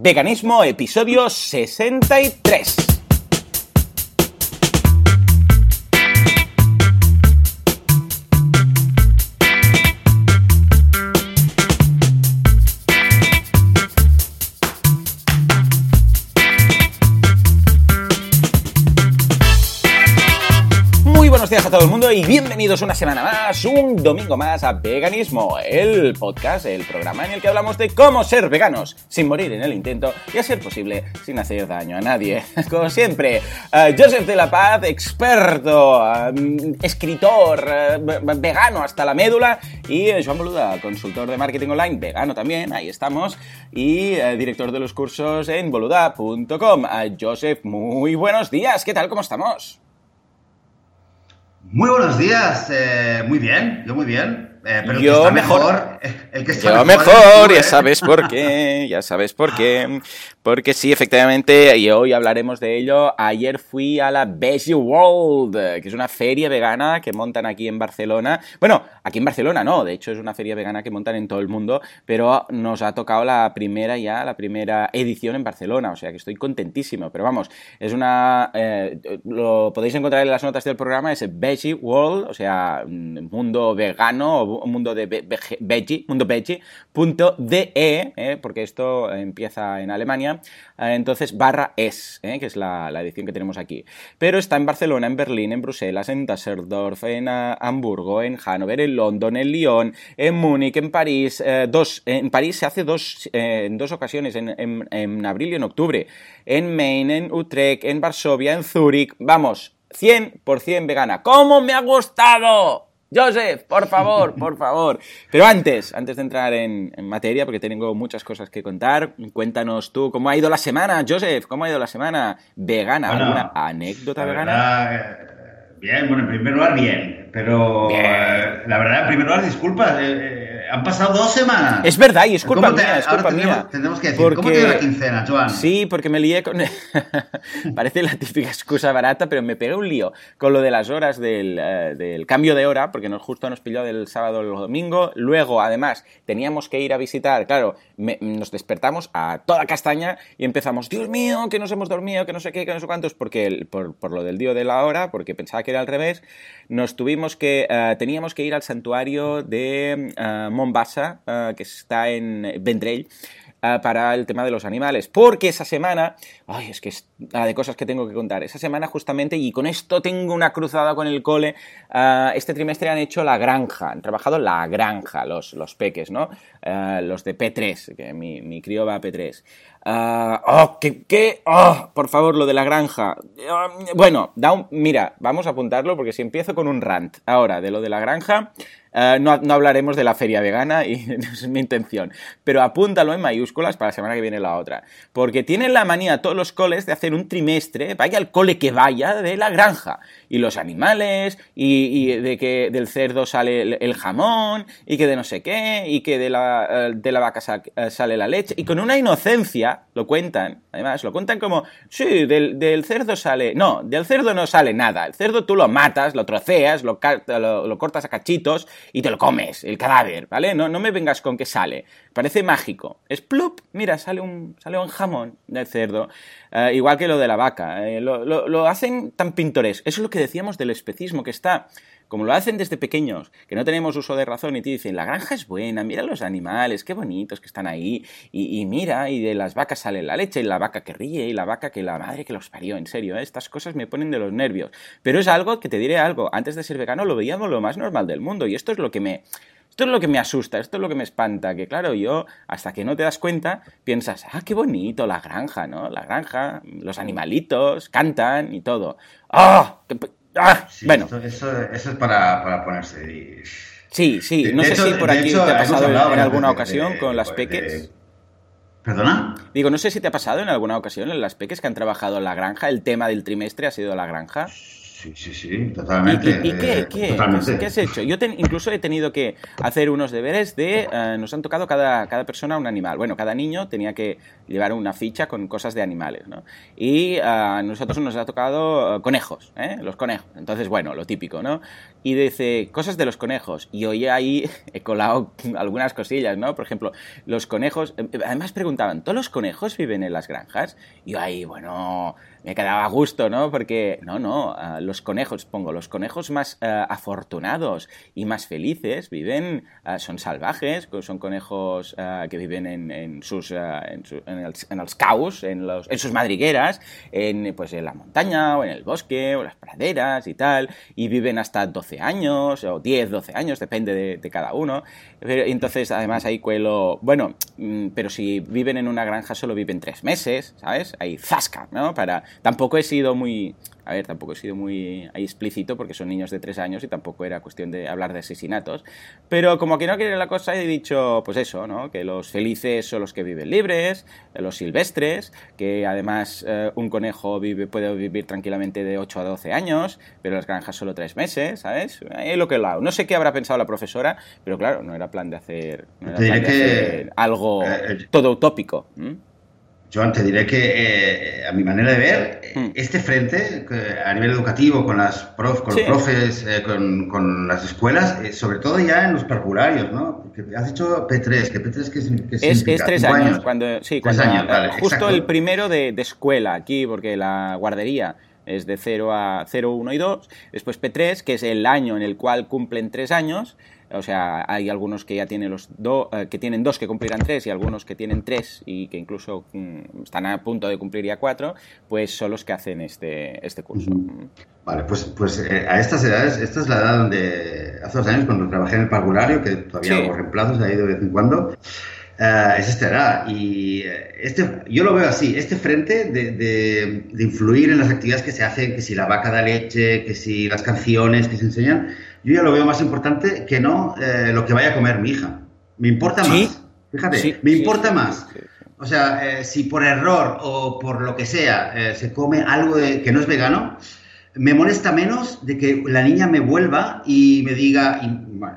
Veganismo, episodio 63. Todo el mundo y bienvenidos una semana más, un domingo más a Veganismo, el podcast, el programa en el que hablamos de cómo ser veganos sin morir en el intento y a ser posible sin hacer daño a nadie. Como siempre, uh, Joseph de la Paz, experto, uh, escritor, uh, vegano hasta la médula y Joan Boluda, consultor de marketing online, vegano también, ahí estamos, y director de los cursos en boluda.com. Joseph, muy buenos días, ¿qué tal? ¿Cómo estamos? Muy buenos días, eh, muy bien, yo muy bien. Eh, pero yo mejor, el que está yo mejor, ya sabes por qué, ya sabes por qué. Porque sí, efectivamente, y hoy hablaremos de ello. Ayer fui a la Veggie World, que es una feria vegana que montan aquí en Barcelona. Bueno, aquí en Barcelona no, de hecho es una feria vegana que montan en todo el mundo, pero nos ha tocado la primera ya, la primera edición en Barcelona, o sea que estoy contentísimo. Pero vamos, es una. Eh, lo podéis encontrar en las notas del programa, es Veggie World, o sea, mundo vegano, o mundo de veggie, mundo veggie.de, eh, porque esto empieza en Alemania eh, entonces barra es, eh, que es la, edición que tenemos aquí. Pero está en Barcelona, en Berlín, en Bruselas, en Düsseldorf, en uh, Hamburgo, en Hannover, en London, en Lyon, en Múnich, en París. Dos, en París se hace dos, en dos ocasiones, en, en abril y en octubre. En Maine, en Utrecht, en Varsovia, en Zúrich. Vamos, 100% vegana. ¿Cómo me ha gustado? Joseph, por favor, por favor. Pero antes, antes de entrar en, materia, porque tengo muchas cosas que contar, cuéntanos tú cómo ha ido la semana, Joseph, cómo ha ido la semana vegana, alguna anécdota vegana. Eh, bien, bueno, en primer lugar, bien, pero eh, la verdad, en primer lugar, disculpas. Eh, han pasado dos semanas. Es verdad, y es culpa mía, es culpa mía. Tendremos que decir, ¿cómo te dio la quincena, Joan? Sí, porque me lié con... Parece la típica excusa barata, pero me pegué un lío con lo de las horas del, eh, cambio de hora, porque nos, justo nos pilló del sábado al domingo. Luego, además, teníamos que ir a visitar, claro, nos despertamos a toda castaña y empezamos, Dios mío, que nos hemos dormido, que no sé qué, que no sé cuántos, porque por, por lo del día de la hora, porque pensaba que era al revés, nos tuvimos que... Eh, teníamos que ir al santuario de... Uh, Mombasa, eh, que está en Vendrell, eh, para el tema de los animales. Porque esa semana, ay, es que es la de cosas que tengo que contar. Esa semana justamente, y con esto tengo una cruzada con el cole, eh, este trimestre han hecho la granja, han trabajado la granja, los, los peques, ¿no? los de P3, que mi, mi crío va a P3. oh, ¿qué, qué? Oh, por favor, lo de la granja. bueno, da mira, vamos a apuntarlo porque si empiezo con un rant ahora de lo de la granja, eh, no, hablaremos de la feria vegana y no es mi intención. Pero apúntalo en mayúsculas para la semana que viene la otra. Porque tienen la manía todos los coles de hacer un trimestre, vaya al cole que vaya, de la granja. Y los animales, y, de que del cerdo sale el, jamón, y que de no sé qué, y que de la, eh, de la vaca eh, sale la leche. Y con una inocencia, lo cuentan, además, lo cuentan como, sí, del, del cerdo sale... No, del cerdo no sale nada. El cerdo tú lo matas, lo troceas, lo, lo cortas a cachitos y te lo comes, el cadáver, ¿vale? No, no me vengas con que sale. Parece mágico. Es plup, mira, sale un, sale un jamón del cerdo. Eh, igual que lo de la vaca. Eh, lo, lo, hacen tan pintores. Eso es lo que decíamos del especismo, que está como lo hacen desde pequeños, que no tenemos uso de razón y te dicen, la granja es buena, mira los animales, qué bonitos que están ahí, y, mira, y de las vacas sale la leche, y la vaca que ríe, y la vaca que la madre que los parió, en serio, ¿eh? estas cosas me ponen de los nervios. Pero es algo que te diré algo, antes de ser vegano lo veíamos lo más normal del mundo, y esto es lo que me... Esto es lo que me asusta, esto es lo que me espanta, que claro, yo, hasta que no te das cuenta, piensas, ah, qué bonito la granja, ¿no? La granja, los animalitos, cantan y todo. ¡Ah! Ah, bueno. Eso, es para, para ponerse. Sí, sí. No sé si por aquí te ha pasado en alguna ocasión con las peques. ¿Perdona? Digo, no sé si te ha pasado en alguna ocasión en las peques que han trabajado en la granja. El tema del trimestre ha sido la granja. Sí, sí, sí, totalmente. ¿Y, qué, qué, qué, has hecho? Yo incluso he tenido que hacer unos deberes de... Eh, nos han tocado cada, cada persona un animal. Bueno, cada niño tenía que llevar una ficha con cosas de animales, ¿no? Y eh, a nosotros nos ha tocado eh, conejos, ¿eh? Los conejos. Entonces, bueno, lo típico, ¿no? Y dice, cosas de los conejos. Y hoy ahí he colado algunas cosillas, ¿no? Por ejemplo, los conejos... Además preguntaban, ¿todos los conejos viven en las granjas? Y yo ahí, bueno me quedaba a gusto, ¿no? Porque, no, no, los conejos, pongo, los conejos más ah, afortunados y más felices viven, ah, son salvajes, son conejos que viven en, sus, en, en, los caos, en, los, en sus madrigueras, en, pues en la montaña o en el bosque o las praderas y tal, y viven hasta 12 años o 10, 12 años, depende de, cada uno. Pero, entonces, además, ahí cuelo, bueno, mm, pero si viven en una granja solo viven tres meses, ¿sabes? Ahí zasca, ¿no? Para Tampoco he sido muy, a ver, tampoco he sido muy explícito porque son niños de tres años y tampoco era cuestión de hablar de asesinatos. Pero como que no quiere la cosa, he dicho, pues eso, ¿no? Que los felices son los que viven libres, los silvestres, que además eh, un conejo vive, puede vivir tranquilamente de 8 a 12 años, pero las granjas solo tres meses, ¿sabes? Es lo que. No sé qué habrá pensado la profesora, pero claro, no era plan de hacer, algo eh, todo utópico. Joan, te diré que eh, a mi manera de ver, hmm. este frente a nivel educativo con las prof, con los profes, eh, con, las escuelas, eh, sobre todo ya en los parvularios, ¿no? has dicho P3, que P3 que, es, es tres años, cuando sí, cuando, años, justo el primero de, de, escuela aquí, porque la guardería es de 0 a 0, 1 y 2, después P3, que es el año en el cual cumplen tres años, o sea, hay algunos que ya tienen los dos, eh, que tienen dos que cumplirán tres y algunos que tienen tres y que incluso mm, están a punto de cumplir ya cuatro, pues son los que hacen este, este curso. Vale, pues, pues eh, a estas edades, esta es la edad donde hace dos años cuando trabajé en el parvulario, que todavía hago reemplazos ahí de vez en cuando, uh, es esta. Y este, yo lo veo así, este frente de, de, de influir en las actividades que se hacen, que si la vaca da leche, que si las canciones que se enseñan, yo ya lo veo más importante que no eh, lo que vaya a comer mi hija. Me importa más. Fíjate, me importa más. O sea, eh, si por error o por lo que sea eh, se come algo que no es vegano, me molesta menos de que la niña me vuelva y me diga,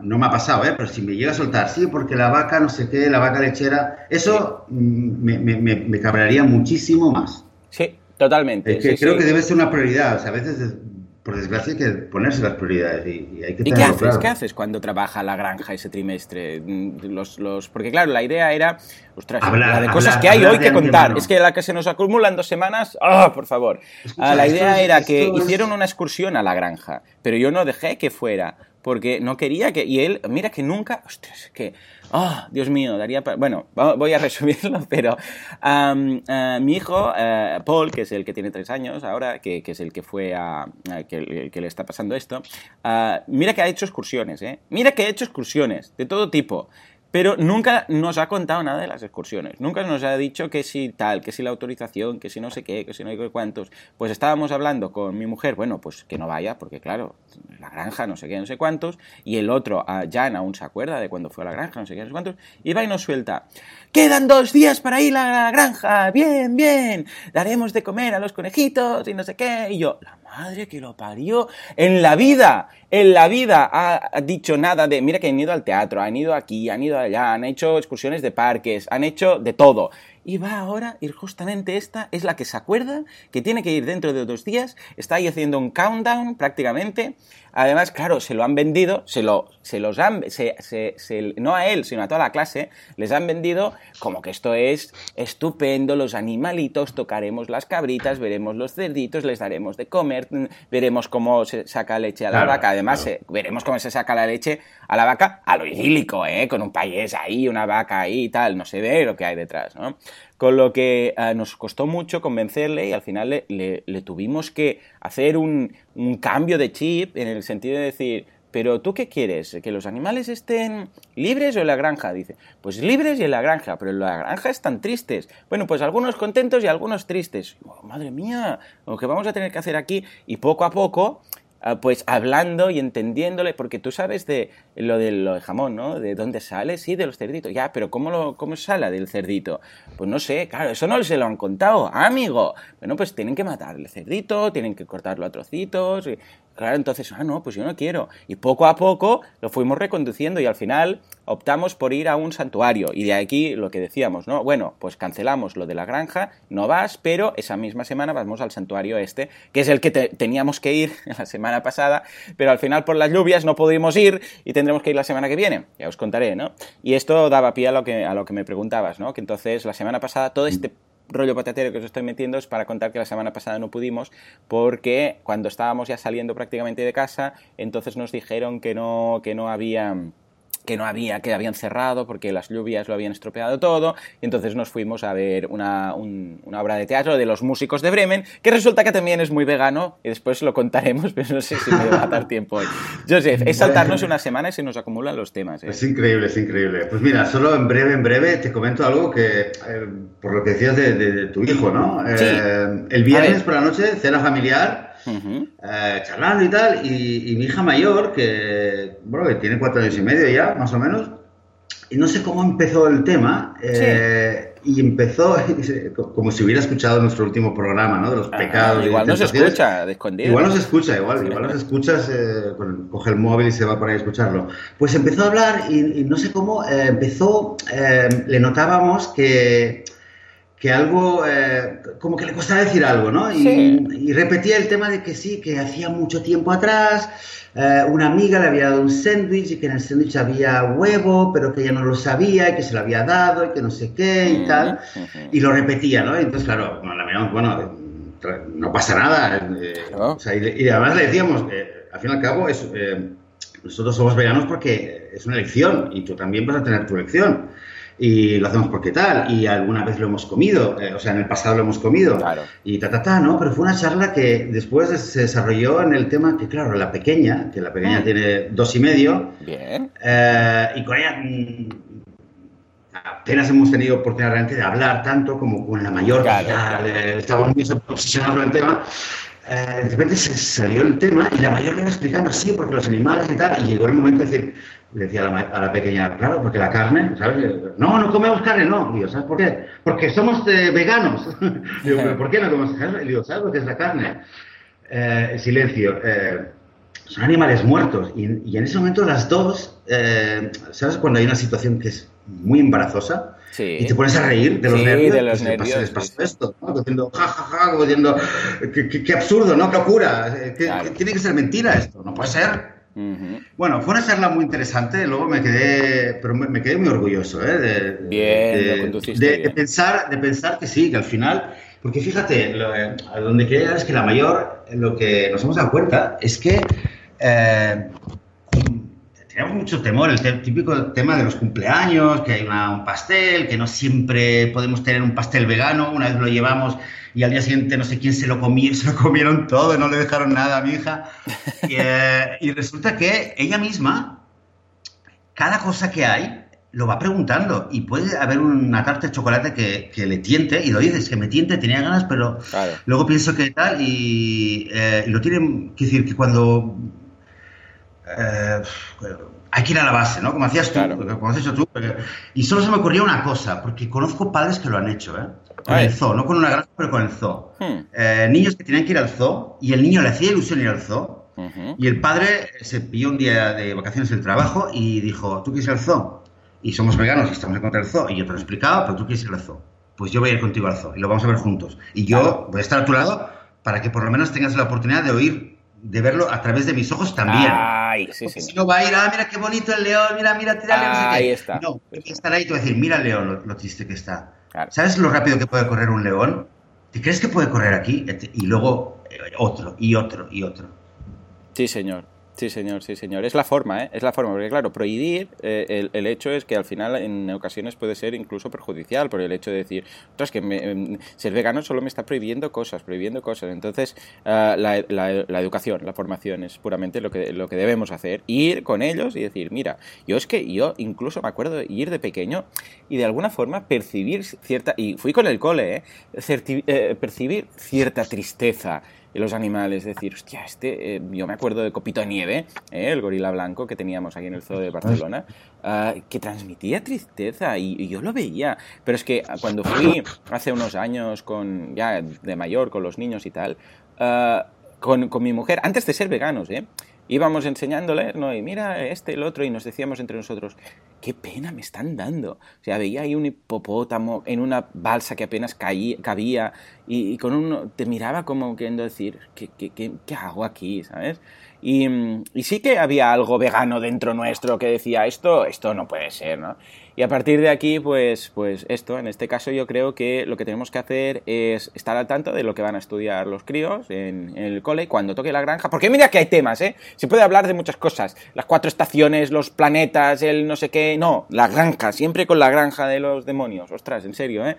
no me ha pasado, ¿eh? pero si me llega a soltar, sí, porque la vaca, no sé qué, la vaca lechera, eso mm, me, me, me, cabrearía muchísimo más. Sí, totalmente. creo que debe ser una prioridad. O sea, a veces por desgracia hay que ponerse las prioridades y, hay que ¿Y qué haces? ¿Qué haces cuando trabaja la granja ese trimestre? Mm, los, los... Porque claro, la idea era, ostras, la de cosas que hay hoy que contar. Es que la que se nos acumulan dos semanas, ¡ah, por favor! Ah, la idea era que hicieron una excursión a la granja, pero yo no dejé que fuera porque no quería que... Y él, mira que nunca... Ostras, que oh, Dios mío, daría para... Bueno, voy a resumirlo, pero eh, mi hijo, eh, Paul, que es el que tiene tres años ahora, que, es el que fue a... que, que, le está pasando esto, ah, mira que ha hecho excursiones, ¿eh? Mira que ha hecho excursiones de todo tipo. Pero nunca nos ha contado nada de las excursiones. Nunca nos ha dicho que si tal, que si la autorización, que si no sé qué, que si no hay cuántos. Pues estábamos hablando con mi mujer, bueno, pues que no vaya, porque claro, la granja, no sé qué, no sé cuántos. Y el otro, Jan, aún se acuerda de cuando fue a la granja, no sé qué, no sé cuántos. Y va y nos suelta. Quedan dos días para ir a la granja. Bien, bien. Daremos de comer a los conejitos y no sé qué. Y yo, la madre que lo parió. En la vida, en la vida ha dicho nada de, mira que han ido al teatro, han ido aquí, han ido allá, han hecho excursiones de parques, han hecho de todo. Y va ahora, y justamente esta es la que se acuerda que tiene que ir dentro de dos días, está ahí haciendo un countdown prácticamente. Además, claro, se lo han vendido, se, lo, se los han, se, se, no a él, sino a toda la clase, les han vendido como que esto es estupendo, los animalitos, tocaremos las cabritas, veremos los cerditos, les daremos de comer, veremos cómo se saca leche a la vaca, además veremos cómo se saca la leche a la vaca a lo idílico, ¿eh? con un país ahí, una vaca ahí y tal, no se ve lo que hay detrás, ¿no? Con lo que eh, nos costó mucho convencerle y al final le, le, tuvimos que hacer un, un, cambio de chip en el sentido de decir, pero tú qué quieres, que los animales estén libres o en la granja, dice. Pues libres y en la granja, pero en la granja están tristes. Bueno, pues algunos contentos y algunos tristes. Madre mía, lo que vamos a tener que hacer aquí y poco a poco ah, pues hablando y entendiéndole, porque tú sabes de lo del lo de jamón, ¿no? De dónde sale, sí, de los cerditos. Ya, pero ¿cómo, lo, ¿cómo sale del cerdito? Pues no sé, claro, eso no se lo han contado, amigo. Bueno, pues tienen que matar el cerdito, tienen que cortarlo a trocitos. Claro, entonces, ah, no, pues yo no quiero. Y poco a poco lo fuimos reconduciendo y al final optamos por ir a un santuario. Y de aquí lo que decíamos, ¿no? Bueno, pues cancelamos lo de la granja, no vas, pero esa misma semana vamos al santuario este, que es el que teníamos que ir la semana pasada, pero al final por las lluvias no pudimos ir y tendremos que ir la semana que viene. Ya os contaré, ¿no? Y esto daba pie a lo que, a lo que me preguntabas, ¿no? Que entonces la semana pasada todo este rollo patatero que os estoy metiendo es para contar que la semana pasada no pudimos porque cuando estábamos ya saliendo prácticamente de casa, entonces nos dijeron que no, que no había que no había, que habían cerrado porque las lluvias lo habían estropeado todo, y entonces nos fuimos a ver una, una, obra de teatro de los músicos de Bremen, que resulta que también es muy vegano, y después lo contaremos, pero no sé si me va a dar tiempo hoy. Joseph, es saltarnos una semana y se nos acumulan los temas. ¿eh? Es increíble, es increíble. Pues mira, solo en breve, en breve, te comento algo que, eh, por lo que decías de, tu hijo, ¿no? Eh, el viernes por la noche, cena familiar, eh, charlando y tal, y, mi hija mayor, que, bueno, que tiene cuatro años y medio ya, más o menos, y no sé cómo empezó el tema, eh, y empezó como si hubiera escuchado nuestro último programa, ¿no? De los pecados. igual no se escucha de escondido. Igual no se escucha, igual, igual no se escuchas, eh, coge el móvil y se va por ahí a escucharlo. Pues empezó a hablar y, no sé cómo, empezó, le notábamos que que algo, eh, como que le costaba decir algo, ¿no? Y, repetía el tema de que sí, que hacía mucho tiempo atrás eh, una amiga le había dado un sándwich y que en el sándwich había huevo, pero que ella no lo sabía y que se lo había dado y que no sé qué y tal. Y lo repetía, ¿no? Y entonces, claro, bueno, la miramos, bueno, no pasa nada. Eh, o sea, y, además le decíamos, al fin y al cabo, es, nosotros somos veganos porque es una elección y tú también vas a tener tu elección y lo hacemos porque tal, y alguna vez lo hemos comido, eh, o sea, en el pasado lo hemos comido, y ta, ta, ta, ¿no? Pero fue una charla que después se desarrolló en el tema que, claro, la pequeña, que la pequeña mm. tiene dos y medio, Bien. Eh, y con ella mm, apenas hemos tenido oportunidad realmente de hablar tanto como con la mayor, claro, estábamos muy obsesionados con el tema, eh, de repente se salió el tema y la mayor le iba explicando así, porque los animales y tal, y llegó el momento de decir, le decía a la, pequeña, claro, porque la carne, ¿sabes? No, no comemos carne, no. Digo, ¿sabes por qué? Porque somos eh, veganos. digo, ¿por qué no comemos carne? Digo, ¿sabes lo que es la carne? Eh, silencio. Eh, son animales muertos. Y, en ese momento las dos, ¿sabes? Cuando hay una situación que es muy embarazosa, Y te pones a reír de los sí, nervios. De los nervios les pasa, esto, ¿no? Diciendo, ja, ja, ja, diciendo, qué, absurdo, ¿no? Qué locura. tiene que ser mentira esto. No puede ser. Bueno, fue una charla muy interesante, luego me quedé, pero me, quedé muy orgulloso ¿eh? de, bien, de, pensar, de pensar que sí, que al final, porque fíjate, a donde quería llegar es que la mayor, lo que nos hemos dado cuenta es que eh, teníamos mucho temor, el típico tema de los cumpleaños, que hay un pastel, que no siempre podemos tener un pastel vegano, una vez lo llevamos y al día siguiente no sé quién se lo comió, se lo comieron todo, no le dejaron nada a mi hija. Eh, y, resulta que ella misma, cada cosa que hay, lo va preguntando y puede haber una tarta de chocolate que, que le tiente y lo dices, que me tiente, tenía ganas, pero luego pienso que tal y, eh, lo tienen, que decir, que cuando... Eh, hay que ir a la base, ¿no? Como hacías tú, como has hecho tú. Y solo se me ocurría una cosa, porque conozco padres que lo han hecho, ¿eh? Con el zoo, no con una granja, pero con el zoo. Hmm. Eh, niños que tenían que ir al zoo y el niño le hacía ilusión ir al zoo. Y el padre se pilló un día de vacaciones del trabajo y dijo, ¿tú quieres ir al zoo? Y somos veganos y estamos en contra del zoo. Y yo te lo he explicado, pero tú quieres ir al zoo. Pues yo voy a ir contigo al zoo y lo vamos a ver juntos. Y yo voy a estar a tu lado para que por lo menos tengas la oportunidad de oír, de verlo a través de mis ojos también. Ay, sí, sí. Si no va a ir, ah, mira qué bonito el león, mira, mira, tírale, no sé Ahí está. No, estar ahí y te voy a decir, mira el león, lo triste que está ¿Sabes lo rápido que puede correr un león? ¿Te crees que puede correr aquí? Y luego eh, otro, y otro, y otro. Sí, señor. Sí, señor, sí, señor. Es la forma, ¿eh? Es la forma, porque claro, prohibir, eh, el, hecho es que al final en ocasiones puede ser incluso perjudicial por el hecho de decir, ostras, que em, ser vegano solo me está prohibiendo cosas, prohibiendo cosas. Entonces, ah, la, la, educación, la formación es puramente lo que, lo que debemos hacer. Ir con ellos y decir, mira, yo es que yo incluso me acuerdo de ir de pequeño y de alguna forma percibir cierta, y fui con el cole, ¿eh? eh percibir cierta tristeza los animales, decir, hostia, este, eh, yo me acuerdo de Copito de Nieve, eh, el gorila blanco que teníamos aquí en el zoo de Barcelona, ah, que transmitía tristeza y, yo lo veía. Pero es que cuando fui hace unos años, con ya de mayor, con los niños y tal, ah, con, con, mi mujer, antes de ser veganos, ¿eh? Íbamos enseñándole, ¿no? Y mira este, el otro, y nos decíamos entre nosotros, qué pena me están dando. O sea, veía ahí un hipopótamo en una balsa que apenas caía, cabía, y, con uno, te miraba como queriendo decir, ¿qué, qué, qué, hago aquí? ¿Sabes? Y, y, sí que había algo vegano dentro nuestro que decía, esto, esto no puede ser, ¿no? Y a partir de aquí, pues, pues esto, en este caso yo creo que lo que tenemos que hacer es estar al tanto de lo que van a estudiar los críos en, el cole cuando toque la granja. Porque mira que hay temas, ¿eh? Se puede hablar de muchas cosas. Las cuatro estaciones, los planetas, el no sé qué. No, la granja, siempre con la granja de los demonios. Ostras, en serio, ¿eh?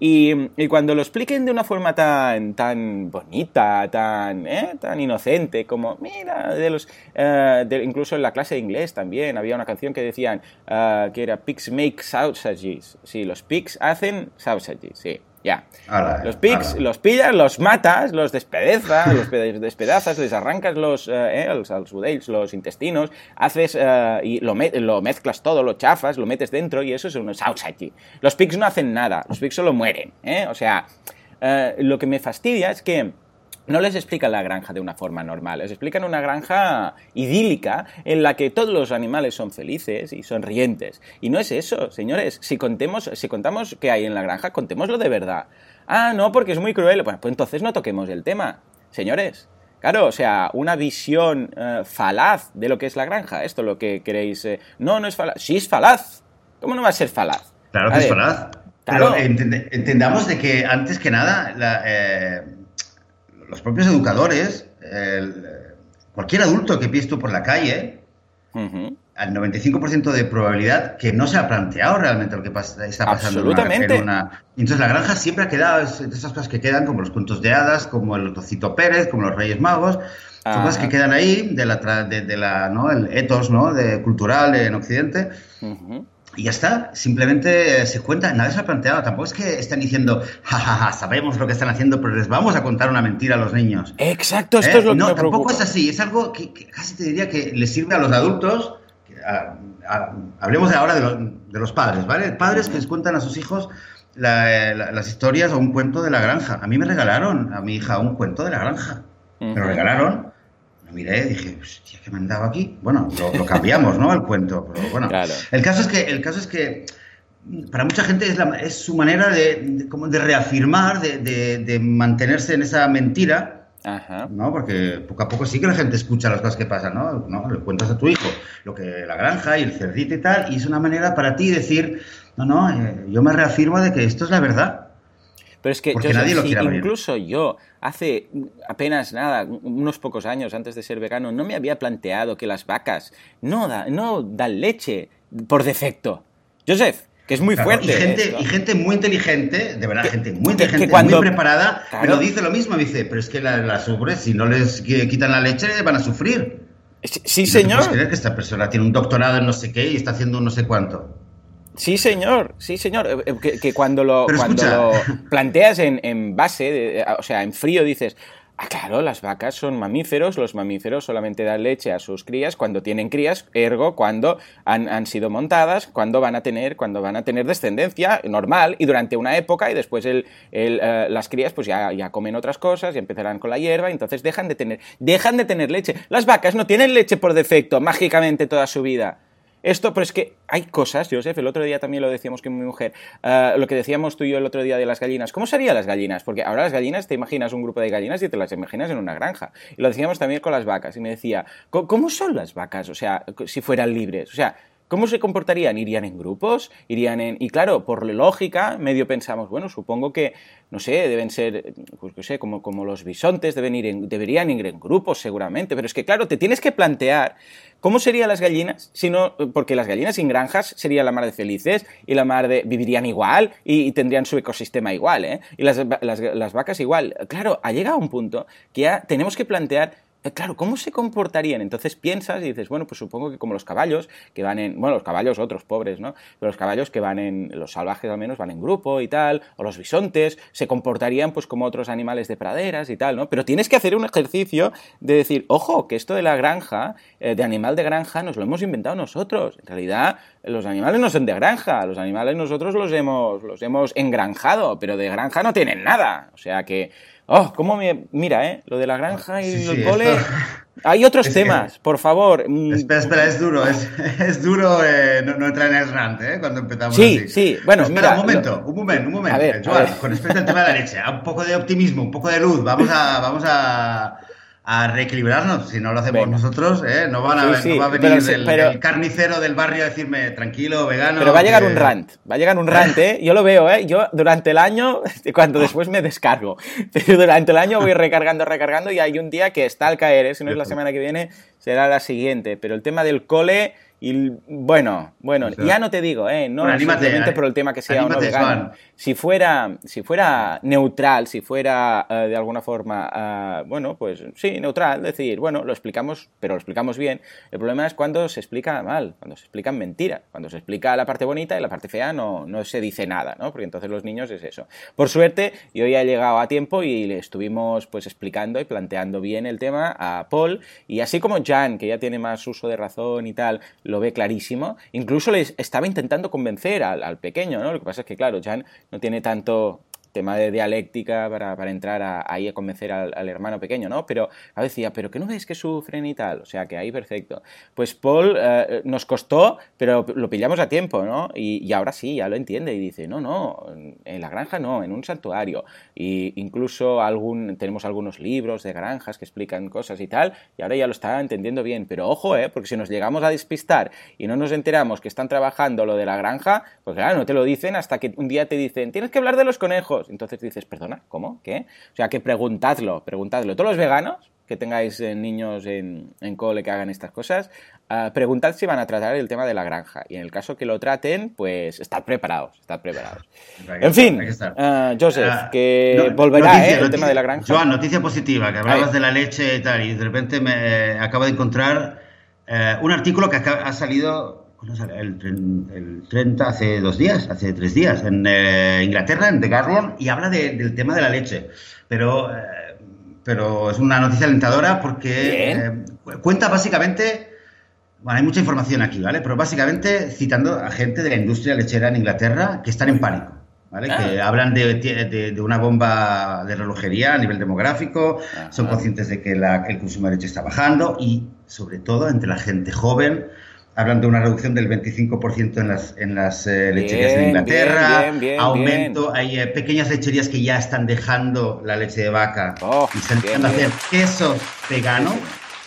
Y, cuando lo expliquen de una forma tan, tan bonita, tan, ¿eh? tan inocente, como, mira, de los, eh, incluso en la clase de inglés también había una canción que decían uh, que era Pigs make sausages. Sí, los pigs hacen sausages, sí. Ya. los pigs los pillas, los matas, los despedezas, los despedazas, les arrancas los, eh, eh los, los intestinos, haces eh, y lo, lo, mezclas todo, lo chafas, lo metes dentro y eso es un sausage. Los pigs no hacen nada, los pigs solo mueren. ¿eh? O sea, lo que me fastidia es que no les explican la granja de una forma normal, les explican una granja idílica en la que todos los animales son felices y sonrientes. Y no es eso, señores. Si, contemos, si contamos qué hay en la granja, contémoslo de verdad. Ah, no, porque es muy cruel. Bueno, pues entonces no toquemos el tema. Señores, Claro, o sea, una visión eh, falaz de lo que es la granja. Esto es lo que queréis. Eh, no, no es falaz. Sí es falaz. ¿Cómo no va a ser falaz? Claro que es falaz. Pero entendamos de que, antes que nada, la, eh, los propios educadores, cualquier adulto que pides tú por la calle, al 95% de probabilidad que no se ha planteado realmente lo que está pasando Absolutamente. En una, entonces la granja siempre ha quedado, esas cosas que quedan, como los cuentos de hadas, como el Tocito Pérez, como los Reyes Magos, son cosas que quedan ahí de la, de, la ¿no? el etos ¿no? de, cultural en Occidente. Y ya está, simplemente eh, se cuenta, nadie se ha planteado, tampoco es que están diciendo, jajaja, sabemos lo que están haciendo, pero les vamos a contar una mentira a los niños. Exacto, esto es lo que no, tampoco es así, es algo que, casi te diría que les sirve a los adultos. hablemos de ahora de, los padres, ¿vale? Padres que les cuentan a sus hijos las historias o un cuento de la granja. A mí me regalaron a mi hija un cuento de la granja. Me lo regalaron miré y dije, hostia, ¿qué me han dado aquí? Bueno, lo, cambiamos, ¿no? El cuento. Pero bueno, el, caso es que, el caso es que para mucha gente es, la, es su manera de, como de reafirmar, de, de, mantenerse en esa mentira. Ajá. ¿no? Porque poco a poco sí que la gente escucha las cosas que pasan, ¿no? ¿no? Le cuentas a tu hijo lo que la granja y el cerdito y tal, y es una manera para ti decir, no, no, eh, yo me reafirmo de que esto es la verdad. Pero es que yo, incluso yo, hace apenas nada, unos pocos años antes de ser vegano, no me había planteado que las vacas no, no dan leche por defecto. Joseph, que es muy fuerte. Y gente, y gente, muy inteligente, de verdad, gente muy inteligente, muy preparada, pero dice lo mismo, dice, pero es que las la si no les quitan la leche, van a sufrir. Sí, señor. creer que esta persona tiene un doctorado en no sé qué y está haciendo no sé cuánto? Sí, señor, sí, señor. Eh, eh, que, cuando, lo, cuando lo planteas en, en base, eh, o sea, en frío, dices, Ah, claro, las vacas son mamíferos, los mamíferos solamente dan leche a sus crías cuando tienen crías, ergo cuando han, sido montadas, cuando van a tener, cuando van a tener descendencia normal y durante una época y después el, las crías pues ya, ya comen otras cosas y empezarán con la hierba y entonces dejan de tener, dejan de tener leche. Las vacas no tienen leche por defecto, mágicamente toda su vida. Esto, pero es que hay cosas, Joseph, el otro día también lo decíamos con mi mujer, eh, lo que decíamos tú y yo el otro día de las gallinas. ¿Cómo serían las gallinas? Porque ahora las gallinas, te imaginas un grupo de gallinas y te las imaginas en una granja. Y lo decíamos también con las vacas. Y me decía, ¿cómo son las vacas? O sea, si fueran libres. O sea, ¿Cómo se comportarían? ¿Irían en grupos? ¿Irían en...? Y claro, por lógica, medio pensamos, bueno, supongo que, no sé, deben ser, pues no sé, como, como los bisontes, deben ir en, deberían ir en grupos seguramente, pero es que claro, te tienes que plantear cómo serían las gallinas, si no, porque las gallinas sin granjas serían la mar de felices y la mar de... vivirían igual y, tendrían su ecosistema igual, ¿eh? Y las, las, las vacas igual. Claro, ha llegado un punto que ya tenemos que plantear claro, ¿cómo se comportarían? Entonces piensas y dices, bueno, pues supongo que como los caballos que van en, bueno, los caballos otros pobres, ¿no? Pero los caballos que van en, los salvajes al menos van en grupo y tal, o los bisontes, se comportarían pues como otros animales de praderas y tal, ¿no? Pero tienes que hacer un ejercicio de decir, ojo, que esto de la granja, eh, de animal de granja, nos lo hemos inventado nosotros. En realidad, los animales no son de granja, los animales nosotros los hemos, los hemos engranjado, pero de granja no tienen nada. O sea que Oh, cómo me. Mira, ¿eh? Lo de la granja y el cole. Hay otros temas, por favor. Mm. Espera, espera, es duro, es, es duro eh, no, no, entrar en el rant, ¿eh? Cuando empezamos. Sí, así. sí, bueno, espera, un momento, un momento, un momento. A ver, Joan, con respecto al tema de la leche, un poco de optimismo, un poco de luz, vamos a, vamos a, a reequilibrarnos. Si no lo hacemos nosotros, ¿eh? no, van a, no va a venir el, carnicero del barrio a decirme tranquilo, vegano. Pero va a llegar un rant, va a llegar un rant, ¿eh? Yo lo veo, ¿eh? Yo durante el año, cuando después me descargo, pero durante el año voy recargando, recargando y hay un día que está al caer, ¿eh? Si no es la semana que viene, será la siguiente. Pero el tema del cole y bueno, bueno, ya no te digo, ¿eh? no simplemente por el tema que sea o no vegano. Si fuera, si fuera neutral, si fuera eh, de alguna forma, uh, bueno, pues sí, neutral, decir, bueno, lo explicamos, pero lo explicamos bien. El problema es cuando se explica mal, cuando se explican mentiras, cuando se explica la parte bonita y la parte fea no, no se dice nada, ¿no? Porque entonces los niños es eso. Por suerte, yo ya he llegado a tiempo y le estuvimos pues explicando y planteando bien el tema a Paul y así como Jan, que ya tiene más uso de razón y tal, lo ve clarísimo. Incluso les estaba intentando convencer al, al, pequeño, ¿no? Lo que pasa es que, claro, Jan no tiene tanto tema de dialéctica para, entrar ahí a convencer al, hermano pequeño, ¿no? Pero a decía, pero que no ves que sufren y tal, o sea que ahí perfecto. Pues Paul eh, nos costó, pero lo pillamos a tiempo, ¿no? Y, ahora sí, ya lo entiende y dice, no, no, en la granja no, en un santuario. Y incluso algún, tenemos algunos libros de granjas que explican cosas y tal, y ahora ya lo está entendiendo bien. Pero ojo, ¿eh? Porque si nos llegamos a despistar y no nos enteramos que están trabajando lo de la granja, pues claro, no te lo dicen hasta que un día te dicen, tienes que hablar de los conejos entonces dices, perdona, ¿cómo? ¿Qué? O sea, que preguntadlo, preguntadlo. Todos los veganos que tengáis eh, niños en, cole que hagan estas cosas, uh, preguntad si van a tratar el tema de la granja. Y en el caso que lo traten, pues estad preparados, estad preparados. En fin, uh, Joseph, ah, que volverá ¿eh? el tema de la granja. Joan, noticia positiva, que hablabas de la leche y tal, y de repente me acabo de encontrar un artículo que ha salido el, 30, hace dos días, hace tres días, en eh, Inglaterra, en The Guardian, y habla del tema de la leche. Pero, eh, pero es una noticia alentadora porque eh, cuenta básicamente, bueno, hay mucha información aquí, ¿vale? Pero básicamente citando a gente de la industria lechera en Inglaterra que están en pánico. ¿Vale? Que ah. hablan de, de, una bomba de relojería a nivel demográfico, son conscientes de que el consumo de leche está bajando y, sobre todo, entre la gente joven, hablan de una reducción del 25% en las, en las eh, lecherías de Inglaterra, aumento, hay eh, pequeñas lecherías que ya están dejando la leche de vaca. Oh, y están empezando a hacer quesos veganos,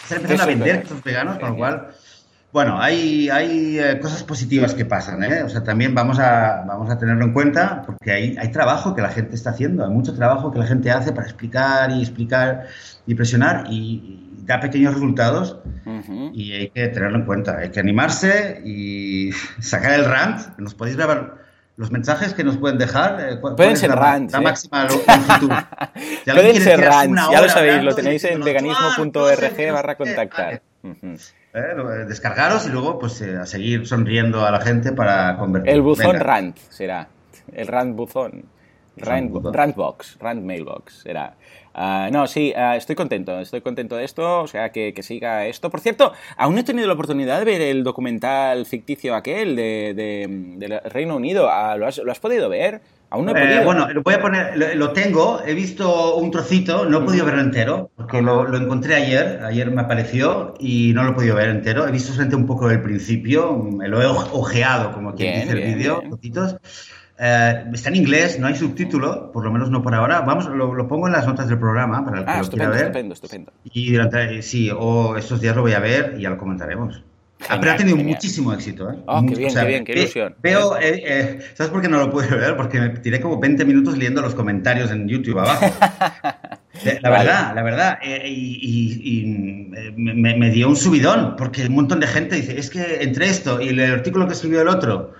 están empezando a vender quesos veganos, con lo cual, bueno, hay, hay eh, cosas positivas que pasan, ¿eh? o sea, también vamos a, vamos a tenerlo en cuenta porque hay, hay trabajo que la gente está haciendo, hay mucho trabajo que la gente hace para explicar y explicar y presionar y da pequeños resultados y hay que tenerlo en cuenta. Hay que animarse y sacar el rant. Nos podéis grabar los mensajes que nos pueden dejar. Eh, pueden ser rants. La, máxima longitud. pueden ser rants, ya lo sabéis, lo tenéis en veganismo.org barra contactar. Eh, descargaros y luego pues eh, a seguir sonriendo a la gente para convertir. El buzón rant será. El rant buzón. Rant, rant box, rant mailbox será. Ah, no, sí, ah, estoy contento, estoy contento de esto, o sea, que, siga esto. Por cierto, aún no he tenido la oportunidad de ver el documental ficticio aquel de, del Reino Unido. Ah, ¿Lo has, ¿Lo has podido ver? Aún no he eh, podido. bueno, lo voy a poner, lo, tengo, he visto un trocito, no he podido verlo entero, porque lo, encontré ayer, ayer me apareció y no lo he podido ver entero. He visto solamente un poco del principio, me lo he ojeado, como quien dice el vídeo, trocitos. Eh, está en inglés, no hay subtítulo, por lo menos no por ahora. Vamos, lo, pongo en las notas del programa para el que ah, lo quiera ver. Estupendo, estupendo. Y durante, sí, o estos días lo voy a ver y ya lo comentaremos. Ah, pero ha tenido muchísimo éxito. ¿eh? Oh, qué bien, qué bien, qué ilusión. Veo, eh, eh, ¿sabes por qué no lo puedo ver? Porque me tiré como 20 minutos leyendo los comentarios en YouTube abajo. La verdad, la verdad. y, me, me, dio un subidón, porque un montón de gente dice, es que entre esto y el artículo que escribió el otro,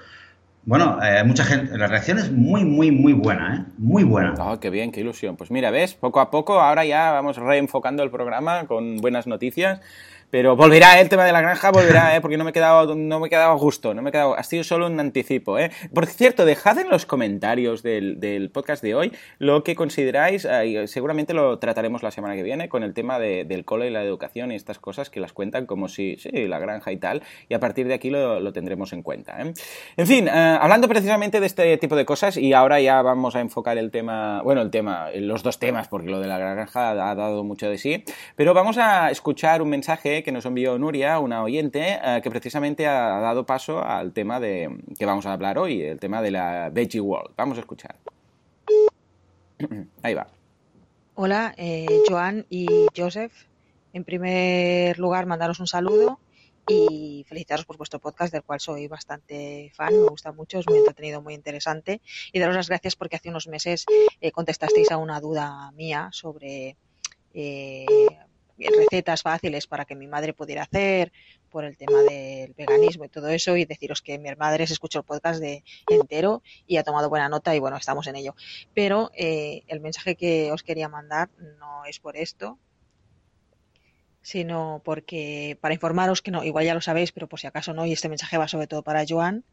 Bueno, eh, mucha gente, la reacción es muy, muy, muy buena, ¿eh? Muy buena. Oh, qué bien, qué ilusión. Pues mira, ves, poco a poco, ahora ya vamos reenfocando el programa con buenas noticias. Pero volverá, ¿eh? el tema de la granja volverá, ¿eh? porque no me he quedado, no me he quedado a gusto, no me he quedado, ha sido solo un anticipo. ¿eh? Por cierto, dejad en los comentarios del, del podcast de hoy lo que consideráis, eh, seguramente lo trataremos la semana que viene con el tema de, del cole y la educación y estas cosas que las cuentan como si, sí, la granja y tal, y a partir de aquí lo, lo tendremos en cuenta. ¿eh? En fin, eh, hablando precisamente de este tipo de cosas, y ahora ya vamos a enfocar el tema, bueno, el tema, los dos temas, porque lo de la granja ha dado mucho de sí, pero vamos a escuchar un mensaje que nos envió Nuria, una oyente, eh, que precisamente ha dado paso al tema de que vamos a hablar hoy, el tema de la Veggie World. Vamos a escuchar. Ahí va. Hola, eh, Joan y Joseph. En primer lugar, mandaros un saludo y felicitaros por vuestro podcast, del cual soy bastante fan, me gusta mucho, es muy entretenido, muy interesante. Y daros las gracias porque hace unos meses eh, contestasteis a una duda mía sobre recetas fáciles para que mi madre pudiera hacer por el tema del veganismo y todo eso y deciros que mi madre se escuchó el podcast de entero y ha tomado buena nota y bueno, estamos en ello. Pero eh, el mensaje que os quería mandar no es por esto, sino porque para informaros que no, igual ya lo sabéis, pero por si acaso no, y este mensaje va sobre todo para Joan,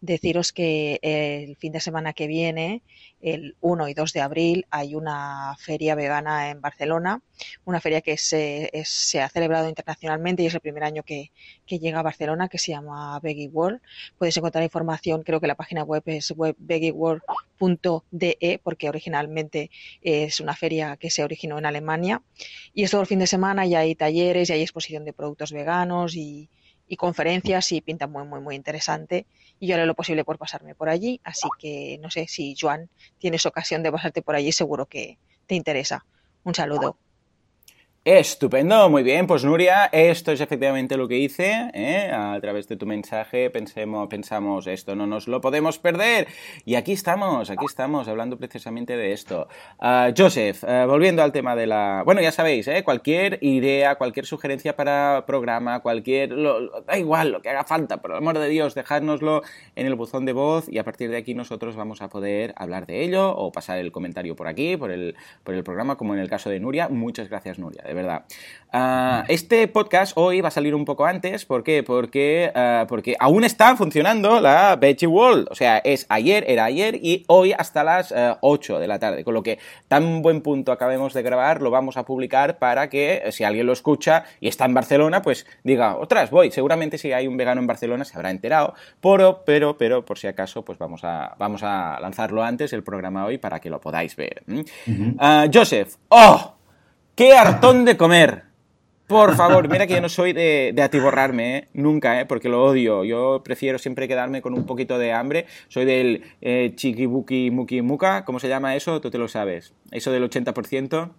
deciros que el fin de semana que viene, el 1 y 2 de abril, hay una feria vegana en Barcelona, una feria que se, se ha celebrado internacionalmente y es el primer año que, llega a Barcelona, que se llama Veggie World. Podéis encontrar información, creo que la página web es web porque originalmente es una feria que se originó en Alemania. Y es todo el fin de semana y hay talleres y hay exposición de productos veganos y, y conferencias y pinta muy, muy, muy interesante. Y yo haré lo posible por pasarme por allí. Así que no sé si, Joan, tienes ocasión de pasarte por allí, seguro que te interesa. Un saludo. Estupendo, muy bien. Pues Nuria, esto es efectivamente lo que hice. ¿eh? A través de tu mensaje pensemos, pensamos, esto no nos lo podemos perder. Y aquí estamos, aquí estamos, hablando precisamente de esto. Uh, Joseph, uh, volviendo al tema de la... Bueno, ya sabéis, ¿eh? cualquier idea, cualquier sugerencia para programa, cualquier... Da igual, lo que haga falta, por el amor de Dios, dejárnoslo en el buzón de voz y a partir de aquí nosotros vamos a poder hablar de ello o pasar el comentario por aquí, por el, por el programa, como en el caso de Nuria. Muchas gracias, Nuria verdad. Uh, este podcast hoy va a salir un poco antes, ¿por qué? Porque, uh, porque aún está funcionando la Veggie World, o sea, es ayer, era ayer y hoy hasta las uh, eh, 8 de la tarde, con lo que tan buen punto acabemos de grabar, lo vamos a publicar para que si alguien lo escucha y está en Barcelona, pues diga, otras, voy, seguramente si hay un vegano en Barcelona se habrá enterado, pero, pero, pero, por si acaso, pues vamos a, vamos a lanzarlo antes, el programa hoy, para que lo podáis ver. -huh. Joseph, ¡oh! ¡Qué hartón de comer! Por favor, mira que yo no soy de, de atiborrarme, ¿eh? nunca, ¿eh? porque lo odio. Yo prefiero siempre quedarme con un poquito de hambre. Soy del eh, chikibuki muki muka, ¿cómo se llama eso? Tú te lo sabes. Eso del 80%.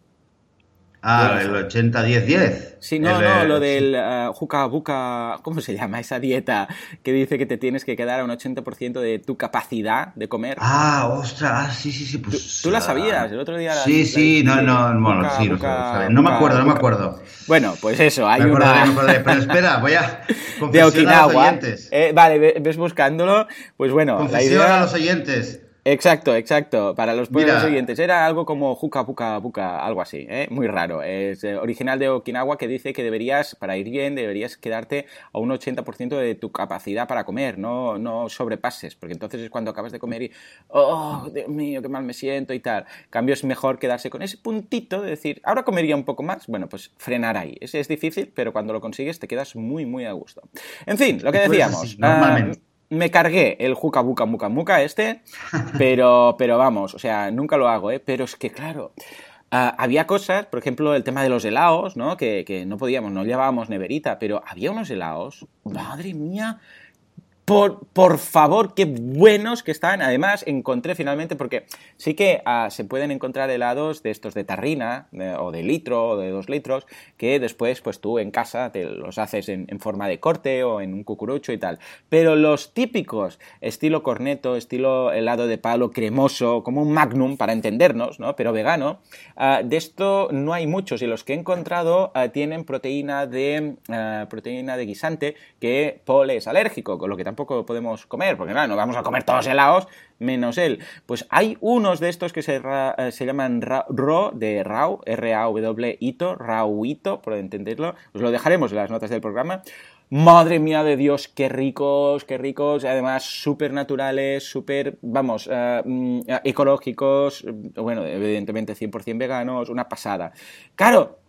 Ah, el 80-10-10. Sí, no, el, no, lo del uh, juca buca, ¿cómo se llama esa dieta que dice que te tienes que quedar a un 80% de tu capacidad de comer? Ah, ostras, sí, sí, sí. Pues, ¿Tú, tú la sabías, el otro día. La, sí, sí, la, no, no, bueno, buca, sí, buca, no, no me acuerdo, no me acuerdo. Bueno, pues eso, hay me una... Acordé, me acordé, pero espera, voy a de Okinawa. Eh, vale, ves buscándolo, pues bueno, Confesión la idea... a los oyentes. Exacto, exacto. Para los pueblos siguientes era algo como juca, buca, buca, algo así, ¿eh? muy raro. Es eh, original de Okinawa que dice que deberías, para ir bien, deberías quedarte a un 80% de tu capacidad para comer, no, no sobrepases, porque entonces es cuando acabas de comer y, oh, Dios mío, qué mal me siento y tal. Cambio es mejor quedarse con ese puntito de decir, ahora comería un poco más. Bueno, pues frenar ahí. Es, es difícil, pero cuando lo consigues te quedas muy, muy a gusto. En fin, lo que decíamos. Pues, normalmente. Uh, me cargué el juca buca muca muca este, pero, pero vamos, o sea, nunca lo hago, ¿eh? Pero es que, claro, uh, había cosas, por ejemplo, el tema de los helados, ¿no? Que, que no podíamos, no llevábamos neverita, pero había unos helados, madre mía, por, por, favor, qué buenos que están. Además, encontré finalmente, porque sí que uh, se pueden encontrar helados de estos de tarrina, o de litro, o de dos litros, que después, pues tú en casa te los haces en, forma de corte o en un cucurucho y tal. Pero los típicos, estilo corneto, estilo helado de palo cremoso, como un magnum, para entendernos, ¿no? Pero vegano, uh, de esto no hay muchos y los que he encontrado uh, tienen proteína de, proteína de guisante que Paul es alérgico, con lo que tampoco tampoco podemos comer, porque claro, no vamos a comer todos helados menos él. Pues hay unos de estos que se, eh, se llaman RAW, de RAW, R-A-W, Ito, RAWito, por entenderlo. Os lo dejaremos en las notas del programa. Madre mía de Dios, qué ricos, qué ricos, además súper naturales, súper, vamos, eh, mm, ecológicos, bueno, evidentemente 100% veganos, una pasada. Claro,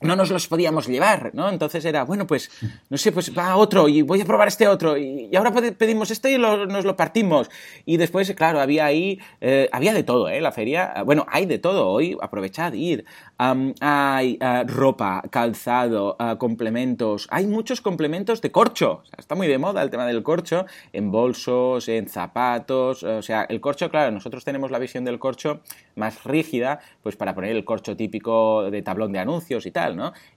no nos los podíamos llevar, ¿no? Entonces era, bueno, pues, no sé, pues va otro y voy a probar este otro y, ahora pedimos este y nos lo partimos. Y después, claro, había ahí, eh, había de todo, ¿eh? La feria, bueno, hay de todo hoy, aprovechad, ir. hay uh, ropa, calzado, uh, complementos, hay muchos complementos de corcho, o sea, está muy de moda el tema del corcho, en bolsos, en zapatos, o sea, el corcho, claro, nosotros tenemos la visión del corcho más rígida, pues para poner el corcho típico de tablón de anuncios y tal,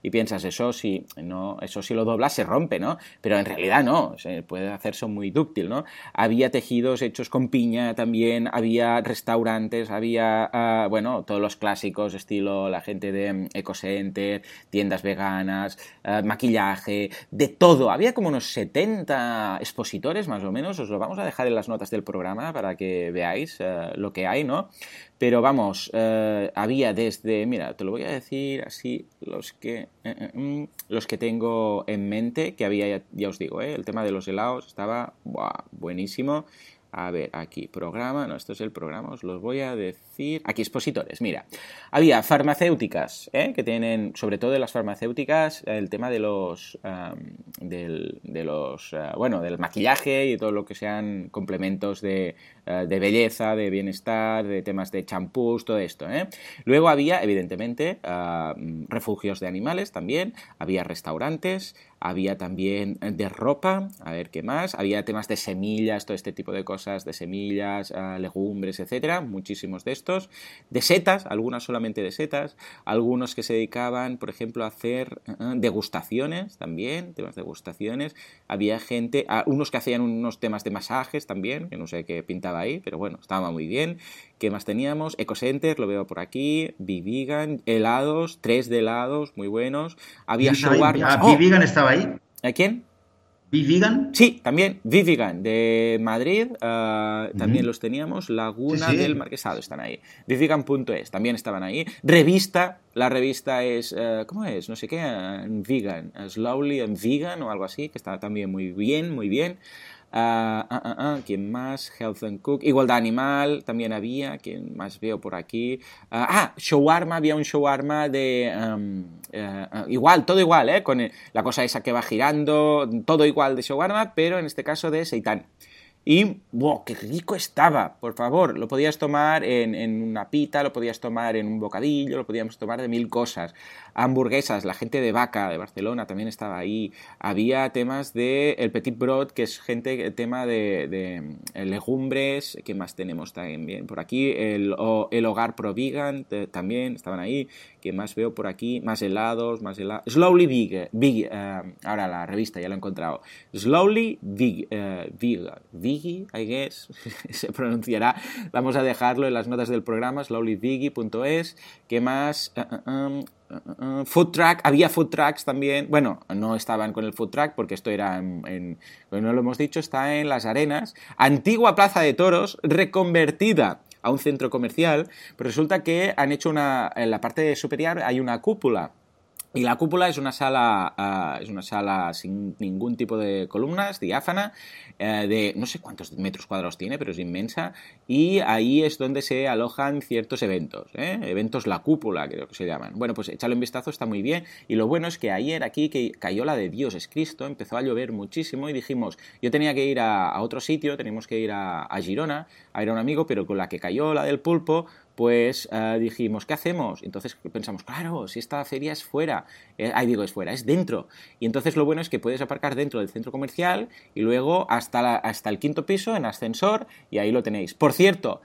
y piensas, eso si, no, eso si lo doblas se rompe, ¿no? Pero en realidad no, se puede hacerse muy dúctil, ¿no? Había tejidos hechos con piña también, había restaurantes, había, ah, bueno, todos los clásicos, estilo la gente de mm, Ecocenter, tiendas veganas, ah, maquillaje, de todo. Había como unos 70 expositores más o menos, os lo vamos a dejar en las notas del programa para que veáis ah, lo que hay, ¿no? Pero vamos, eh, había desde, mira, te lo voy a decir así, los que, eh, eh, mm, los que tengo en mente, que había, ya, os digo, el tema de los helados estaba buenísimo. A ver, aquí, programa, no, esto es el programa, os los voy a decir. Aquí, expositores, mira. Había farmacéuticas, ¿eh? que tienen, sobre todo de las farmacéuticas, el tema de los, del, de los, uh, bueno, del maquillaje y todo lo que sean complementos de, uh, de belleza, de bienestar, de temas de champús, todo esto, ¿eh? Luego había, evidentemente, refugios de animales también, había restaurantes, había también eh, de ropa, a ver qué más, había temas de semillas, todo este tipo de cosas, de semillas, uh, legumbres, etcétera, muchísimos de estos, de setas, algunas solamente de setas, algunos que se dedicaban, por ejemplo, a hacer uh, degustaciones también, temas de degustaciones, había gente, uh, unos que hacían unos temas de masajes también, que no sé qué pintaba ahí, pero bueno, estaba muy bien, ¿Qué más teníamos? Ecocenter, lo veo por aquí. Vivigan, helados, tres de helados, muy buenos. Había shawarmas. Ah, ¿Vivigan estaba ahí? ¿A quién? ¿Vivigan? Sí, también. Vivigan, de Madrid, uh, también uh -huh. los teníamos. Laguna sí, sí. del Marquesado están ahí. Vivigan.es, también estaban ahí. Revista, la revista es, uh, ¿cómo es? No sé qué, vegan, Slowly and Vegan o algo así, que está también muy bien, muy bien. Uh, ¿Quién más? Health and Cook. Igualdad Animal también había. ¿Quién más veo por aquí? ah, Shawarma. Había un shawarma de... Um, igual, todo igual, ¿eh? Con la cosa esa que va girando. Todo igual de shawarma, pero en este caso de seitan. Y, wow, qué rico estaba, por favor. Lo podías tomar en, en, una pita, lo podías tomar en un bocadillo, lo podíamos tomar de mil cosas. Hamburguesas, la gente de Vaca, de Barcelona, también estaba ahí. Había temas de el Petit Brot, que es gente, tema de, de eh, legumbres. ¿Qué más tenemos también por aquí? El, el Hogar Pro Vegan, también estaban ahí. ¿Qué más veo por aquí? Más helados, más helados. Slowly Big, big uh, ahora la revista ya lo he encontrado. Slowly Big, uh, big, I guess, se pronunciará. Vamos a dejarlo en las notas del programa, slowlybiggie.es. ¿Qué más? Uh, food truck, había food trucks también, bueno, no estaban con el food truck porque esto era en, en, no lo hemos dicho, está en Las Arenas, antigua plaza de toros, reconvertida a un centro comercial, pero resulta que han hecho una, en la parte superior hay una cúpula y la cúpula es una sala, uh, es una sala sin ningún tipo de columnas, diáfana, uh, de no sé cuántos metros cuadrados tiene, pero es inmensa. Y ahí es donde se alojan ciertos eventos, ¿eh? eventos la cúpula, creo que se llaman. Bueno, pues echarle un vistazo, está muy bien. Y lo bueno es que ayer aquí que cayó la de Dios es Cristo, empezó a llover muchísimo y dijimos, yo tenía que ir a, otro sitio, teníamos que ir a, a Girona, a ir a un amigo, pero con la que cayó la del pulpo, pues uh, dijimos, ¿qué hacemos? Entonces pensamos, claro, si esta feria es fuera, eh, ahí digo, es fuera, es dentro. Y entonces lo bueno es que puedes aparcar dentro del centro comercial y luego hasta, hasta el quinto piso en ascensor y ahí lo tenéis. Por cierto,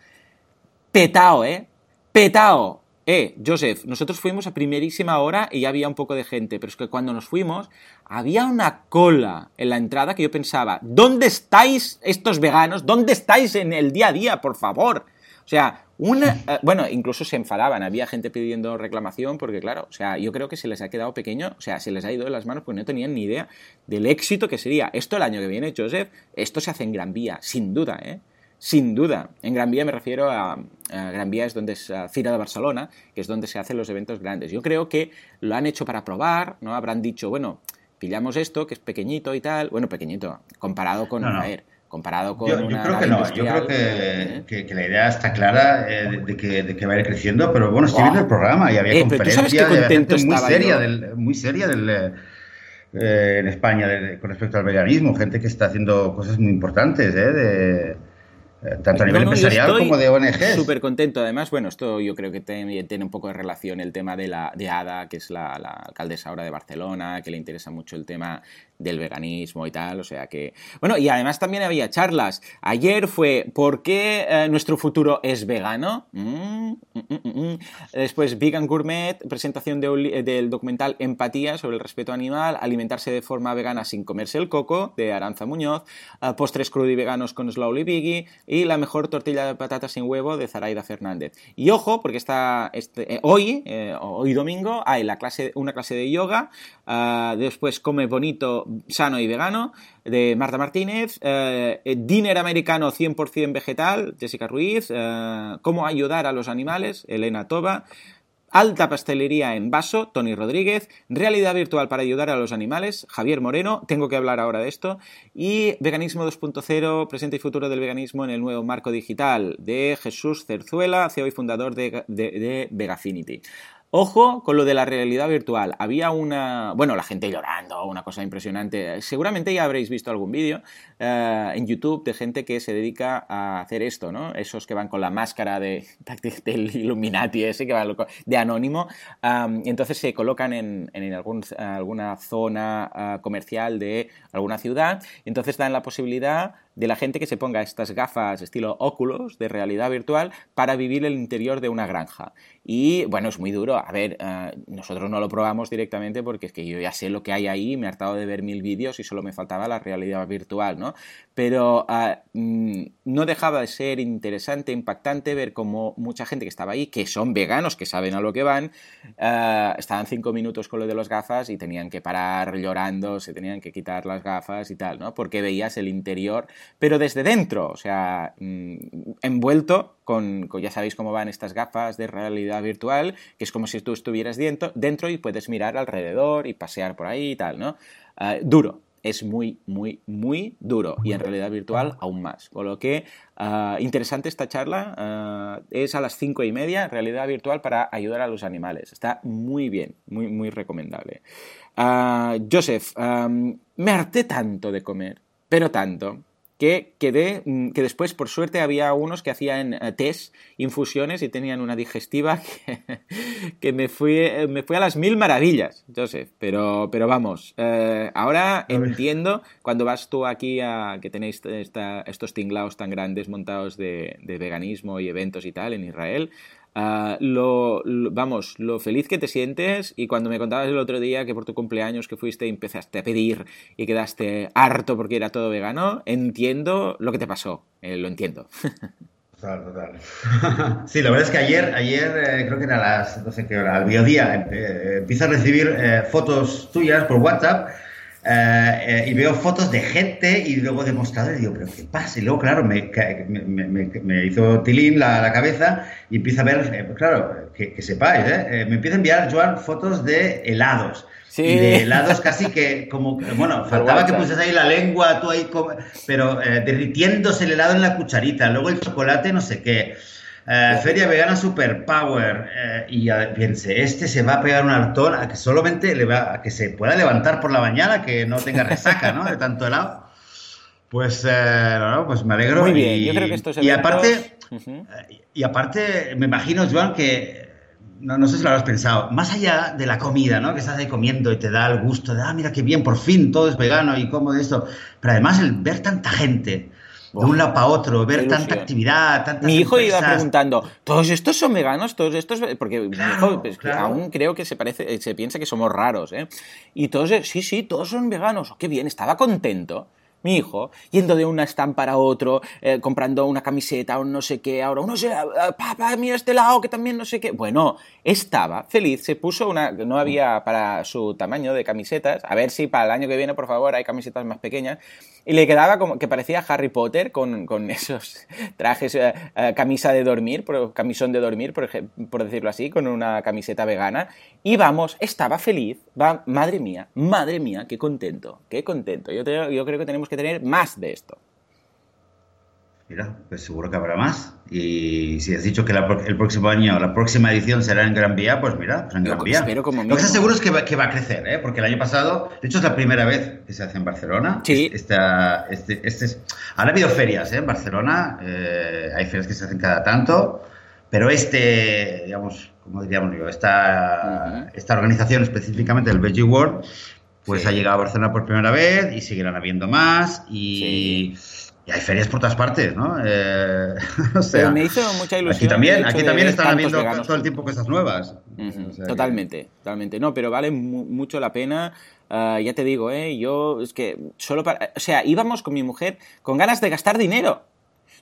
petao, ¿eh? Petao. Eh, Joseph, nosotros fuimos a primerísima hora y ya había un poco de gente, pero es que cuando nos fuimos había una cola en la entrada que yo pensaba, ¿dónde estáis estos veganos? ¿Dónde estáis en el día a día, por favor? O sea, Una, eh, bueno, incluso se enfadaban, había gente pidiendo reclamación porque, claro, o sea, yo creo que se les ha quedado pequeño, o sea, se les ha ido de las manos porque no tenían ni idea del éxito que sería. Esto el año que viene, Joseph, esto se hace en Gran Vía, sin duda, ¿eh? Sin duda. En Gran Vía me refiero a, Gran Vía es donde es Cira de Barcelona, que es donde se hacen los eventos grandes. Yo creo que lo han hecho para probar, ¿no? Habrán dicho, bueno, pillamos esto, que es pequeñito y tal. Bueno, pequeñito, comparado con... A ver, comparado con yo, yo creo que no, yo creo que, que, la idea está clara eh, de, que, de, que, va a ir creciendo, pero bueno, estoy viendo el programa y había eh, conferencias muy seria, del, muy seria del, eh, en España con respecto al veganismo, gente que está haciendo cosas muy importantes, ¿eh? De, eh, tanto a nivel empresarial como de ONG. Súper contento. Además, bueno, esto yo creo que tiene, tiene, un poco de relación el tema de, la, de Ada, que es la, la, alcaldesa ahora de Barcelona, que le interesa mucho el tema del veganismo y tal, o sea que... Bueno, y además también había charlas. Ayer fue ¿por qué eh, nuestro futuro es vegano? Mm, mm, mm, Después Vegan Gourmet, presentación del documental Empatía sobre el respeto animal, alimentarse de forma vegana sin comerse el coco, de Aranza Muñoz, eh, postres crudo y veganos con Slowly Biggie y la mejor tortilla de patatas sin huevo de Zaraida Fernández. Y ojo, porque está este, eh, hoy, hoy domingo, hay la clase, una clase de yoga, después come bonito sano y vegano, de Marta Martínez, eh, Dinner americano 100% vegetal, Jessica Ruiz, eh, Cómo ayudar a los animales, Elena Toba, Alta pastelería en vaso, Tony Rodríguez, Realidad virtual para ayudar a los animales, Javier Moreno, tengo que hablar ahora de esto, y Veganismo 2.0, presente y futuro del veganismo en el nuevo marco digital, de Jesús Cerzuela, CEO y fundador de Vegafinity. Ojo con lo de la realidad virtual. Había una, bueno, la gente llorando, una cosa impresionante. Seguramente ya habréis visto algún vídeo eh, en YouTube de gente que se dedica a hacer esto, ¿no? Esos que van con la máscara de, del Illuminati ese, que va de anónimo, y entonces se colocan en, en algún, alguna zona ah, comercial de alguna ciudad, entonces dan la posibilidad de la gente que se ponga estas gafas estilo óculos de realidad virtual para vivir el interior de una granja. Y bueno, es muy duro. A ver, eh, nosotros no lo probamos directamente porque es que yo ya sé lo que hay ahí, me he hartado de ver mil vídeos y solo me faltaba la realidad virtual, ¿no? Pero eh, mm, no dejaba de ser interesante, impactante ver cómo mucha gente que estaba ahí, que son veganos, que saben a lo que van, eh, estaban cinco minutos con lo de las gafas y tenían que parar llorando, se tenían que quitar las gafas y tal, ¿no? Porque veías el interior pero desde dentro, o sea, mm, envuelto con, ya sabéis cómo van estas gafas de realidad virtual, que es como si tú estuvieras dentro, y puedes mirar alrededor y pasear por ahí y tal, ¿no? Ah, duro, es muy, muy, muy duro y en realidad virtual aún más. Por lo que, ah, interesante esta charla, ah, es a las cinco y media, realidad virtual para ayudar a los animales. Está muy bien, muy, muy recomendable. Joseph, me harté tanto de comer, pero tanto, que quedé, mm, que después por suerte había unos que hacían eh, test, infusiones y tenían una digestiva que, me, fui, eh, me fui a las mil maravillas, Joseph, pero, pero vamos, eh, ahora entiendo cuando vas tú aquí a que tenéis estos tinglaos tan grandes montados de, de veganismo y eventos y tal en Israel, Ah, lo, vamos, lo feliz que te sientes y cuando me contabas el otro día que por tu cumpleaños que fuiste y empezaste a pedir y quedaste harto porque era todo vegano, entiendo lo que te pasó, eh, lo entiendo. Total, total. Sí, la verdad es que ayer, ayer eh, creo que era las, no sé qué hora, al mediodía, eh, empieza a recibir fotos tuyas por WhatsApp eh, y veo fotos de gente y luego de mostradores y digo, pero ¿qué pasa? Y luego, claro, me, me, hizo tilín la, la, cabeza y empieza a ver, eh, claro, que, sepáis, ¿eh? me empieza a enviar, Joan, fotos de helados. Sí. Y de helados casi que, como, bueno, faltaba que pusieras ahí la lengua, tú ahí, pero derritiéndose el helado en la cucharita, luego el chocolate, no sé qué. Eh, Feria Vegana Superpower. Eh, y piense, este se va a pegar un hartón a que solamente le va, a que se pueda levantar por la mañana, que no tenga resaca, ¿no? De tanto helado. Pues, eh, no, pues me alegro. Muy bien, y, yo creo que esto es Y aparte, y aparte, me imagino, Joan, que no, no, sé si lo habrás pensado, más allá de la comida, ¿no? Que estás ahí comiendo y te da el gusto de, ah, mira qué bien, por fin todo es vegano y como de esto. Pero además el ver tanta gente de un lado para otro, ver tanta actividad, tanta Mi hijo iba preguntando, ¿todos estos son veganos? ¿Todos estos? Porque mi hijo pues, aún creo que se parece, se piensa que somos raros, ¿eh? Y todos, sí, sí, todos son veganos. Oh, qué bien, estaba contento. Mi hijo, yendo de una stand para otro, eh, comprando una camiseta o no sé qué, ahora uno se, ah, papá, mira este lado que también no sé qué. Bueno, estaba feliz, se puso una, no había para su tamaño de camisetas, a ver si para el año que viene, por favor, hay camisetas más pequeñas, y le quedaba como que parecía Harry Potter con, esos trajes, eh, eh, camisa de dormir, camisón de dormir, por, por decirlo así, con una camiseta vegana, y vamos, estaba feliz, va, madre mía, madre mía, qué contento, qué contento. Yo, yo creo que tenemos que tener más de esto. Mira, pues seguro que habrá más. Y si has dicho que el próximo año, la próxima edición será en Gran Vía, pues mira, pues en Gran Vía. Lo que estoy seguro es que va, que va a crecer, ¿eh? porque el año pasado, de hecho es la primera vez que se hace en Barcelona. Sí. Esta, este, este ahora ha habido ferias ¿eh? en Barcelona, eh, hay ferias que se hacen cada tanto, pero este, digamos, como diríamos yo, esta, esta organización específicamente, el Veggie World, pues ha llegado a Barcelona por primera vez y seguirán habiendo más y... Y hay ferias por todas partes, ¿no? Eh, o sea, me hizo mucha ilusión. Aquí también, aquí también están habiendo todo el tiempo cosas nuevas. totalmente, totalmente. No, pero vale mucho la pena. Ah, ya te digo, ¿eh? Yo, es que solo para. O sea, íbamos con mi mujer con ganas de gastar dinero.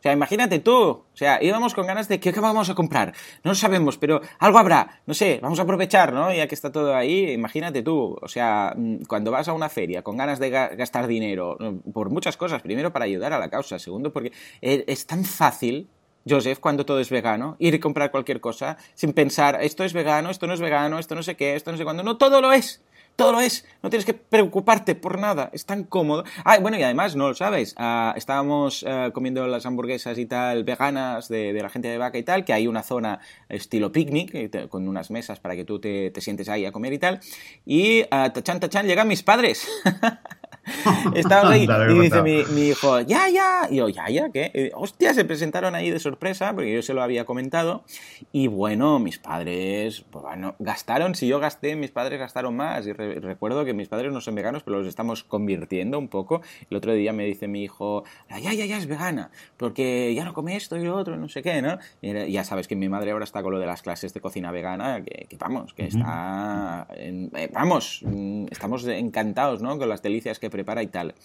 O sea, imagínate tú, o sea, íbamos con ganas de ¿qué, vamos a comprar? No lo sabemos, pero algo habrá, no sé, vamos a aprovechar, ¿no? Ya que está todo ahí, imagínate tú, o sea, mm, cuando vas a una feria con ganas de gastar dinero mm, por muchas cosas, primero para ayudar a la causa, segundo porque e, es tan fácil Joseph, cuando todo es vegano, ir a comprar cualquier cosa sin pensar, esto es vegano, esto no es vegano, esto no sé qué, esto no sé cuándo. No, todo lo es todo lo es, no tienes que preocuparte por nada, es tan cómodo. Ah, bueno, y además, no lo sabes, ah, estábamos ah, comiendo las hamburguesas y tal, veganas de, la gente de vaca y tal, que hay una zona estilo picnic, eh, con unas mesas para que tú te, sientes ahí a comer y tal, y tachan, tachan, llegan mis padres. Estábamos ahí y dice mi, hijo, ya, ya. Y yo, ya, ya, ¿qué? hostia, se presentaron ahí de sorpresa, porque yo se lo había comentado. Y bueno, mis padres, pues bueno, gastaron, si yo gasté, mis padres gastaron más. Y recuerdo que mis padres no son veganos, pero los estamos convirtiendo un poco. El otro día me dice mi hijo, ya, ya, ya es vegana, porque ya no come esto y lo otro, no sé qué, ¿no? Y ya sabes que mi madre ahora está con lo de las clases de cocina vegana, que, vamos, que está, eh, vamos, mm, estamos encantados, ¿no? Con las delicias que prepara y tal.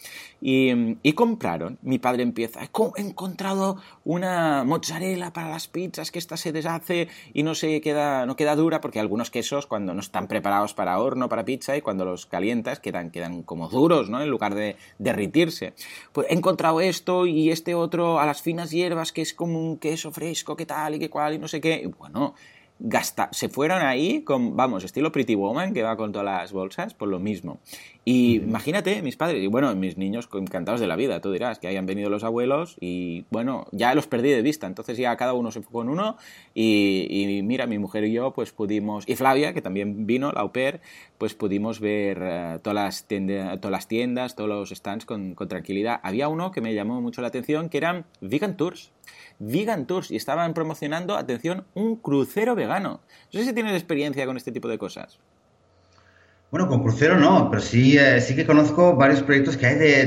Y, compraron, mi padre empieza, he encontrado una mozzarella para las pizzas que esta se deshace y no se queda, no queda dura, porque algunos quesos cuando no están preparados para horno, para pizza, y cuando los calientas quedan, quedan como duros, ¿no? En lugar de derritirse. Pues he encontrado esto y este otro a las finas hierbas, que es como un queso fresco, que tal y que cual, y no sé qué. Y bueno, gasta se fueron ahí con, vamos, estilo Pretty Woman, que va con todas las bolsas, por lo mismo. Y imagínate, mis padres, y bueno, mis niños encantados de la vida, tú dirás, que hayan venido los abuelos y bueno, ya los perdí de vista, entonces ya cada uno se fue con uno y, mira, mi mujer y yo pues pudimos, y Flavia, que también vino, la au pair, pues pudimos ver eh, todas, las tiendas, todas las tiendas, todos los stands con, con tranquilidad. Había uno que me llamó mucho la atención, que eran Vegan Tours. Vegan Tours y estaban promocionando, atención, un crucero vegano. No sé si tienes experiencia con este tipo de cosas. Bueno, con crucero no, pero sí, eh, sí que conozco varios proyectos que hay de,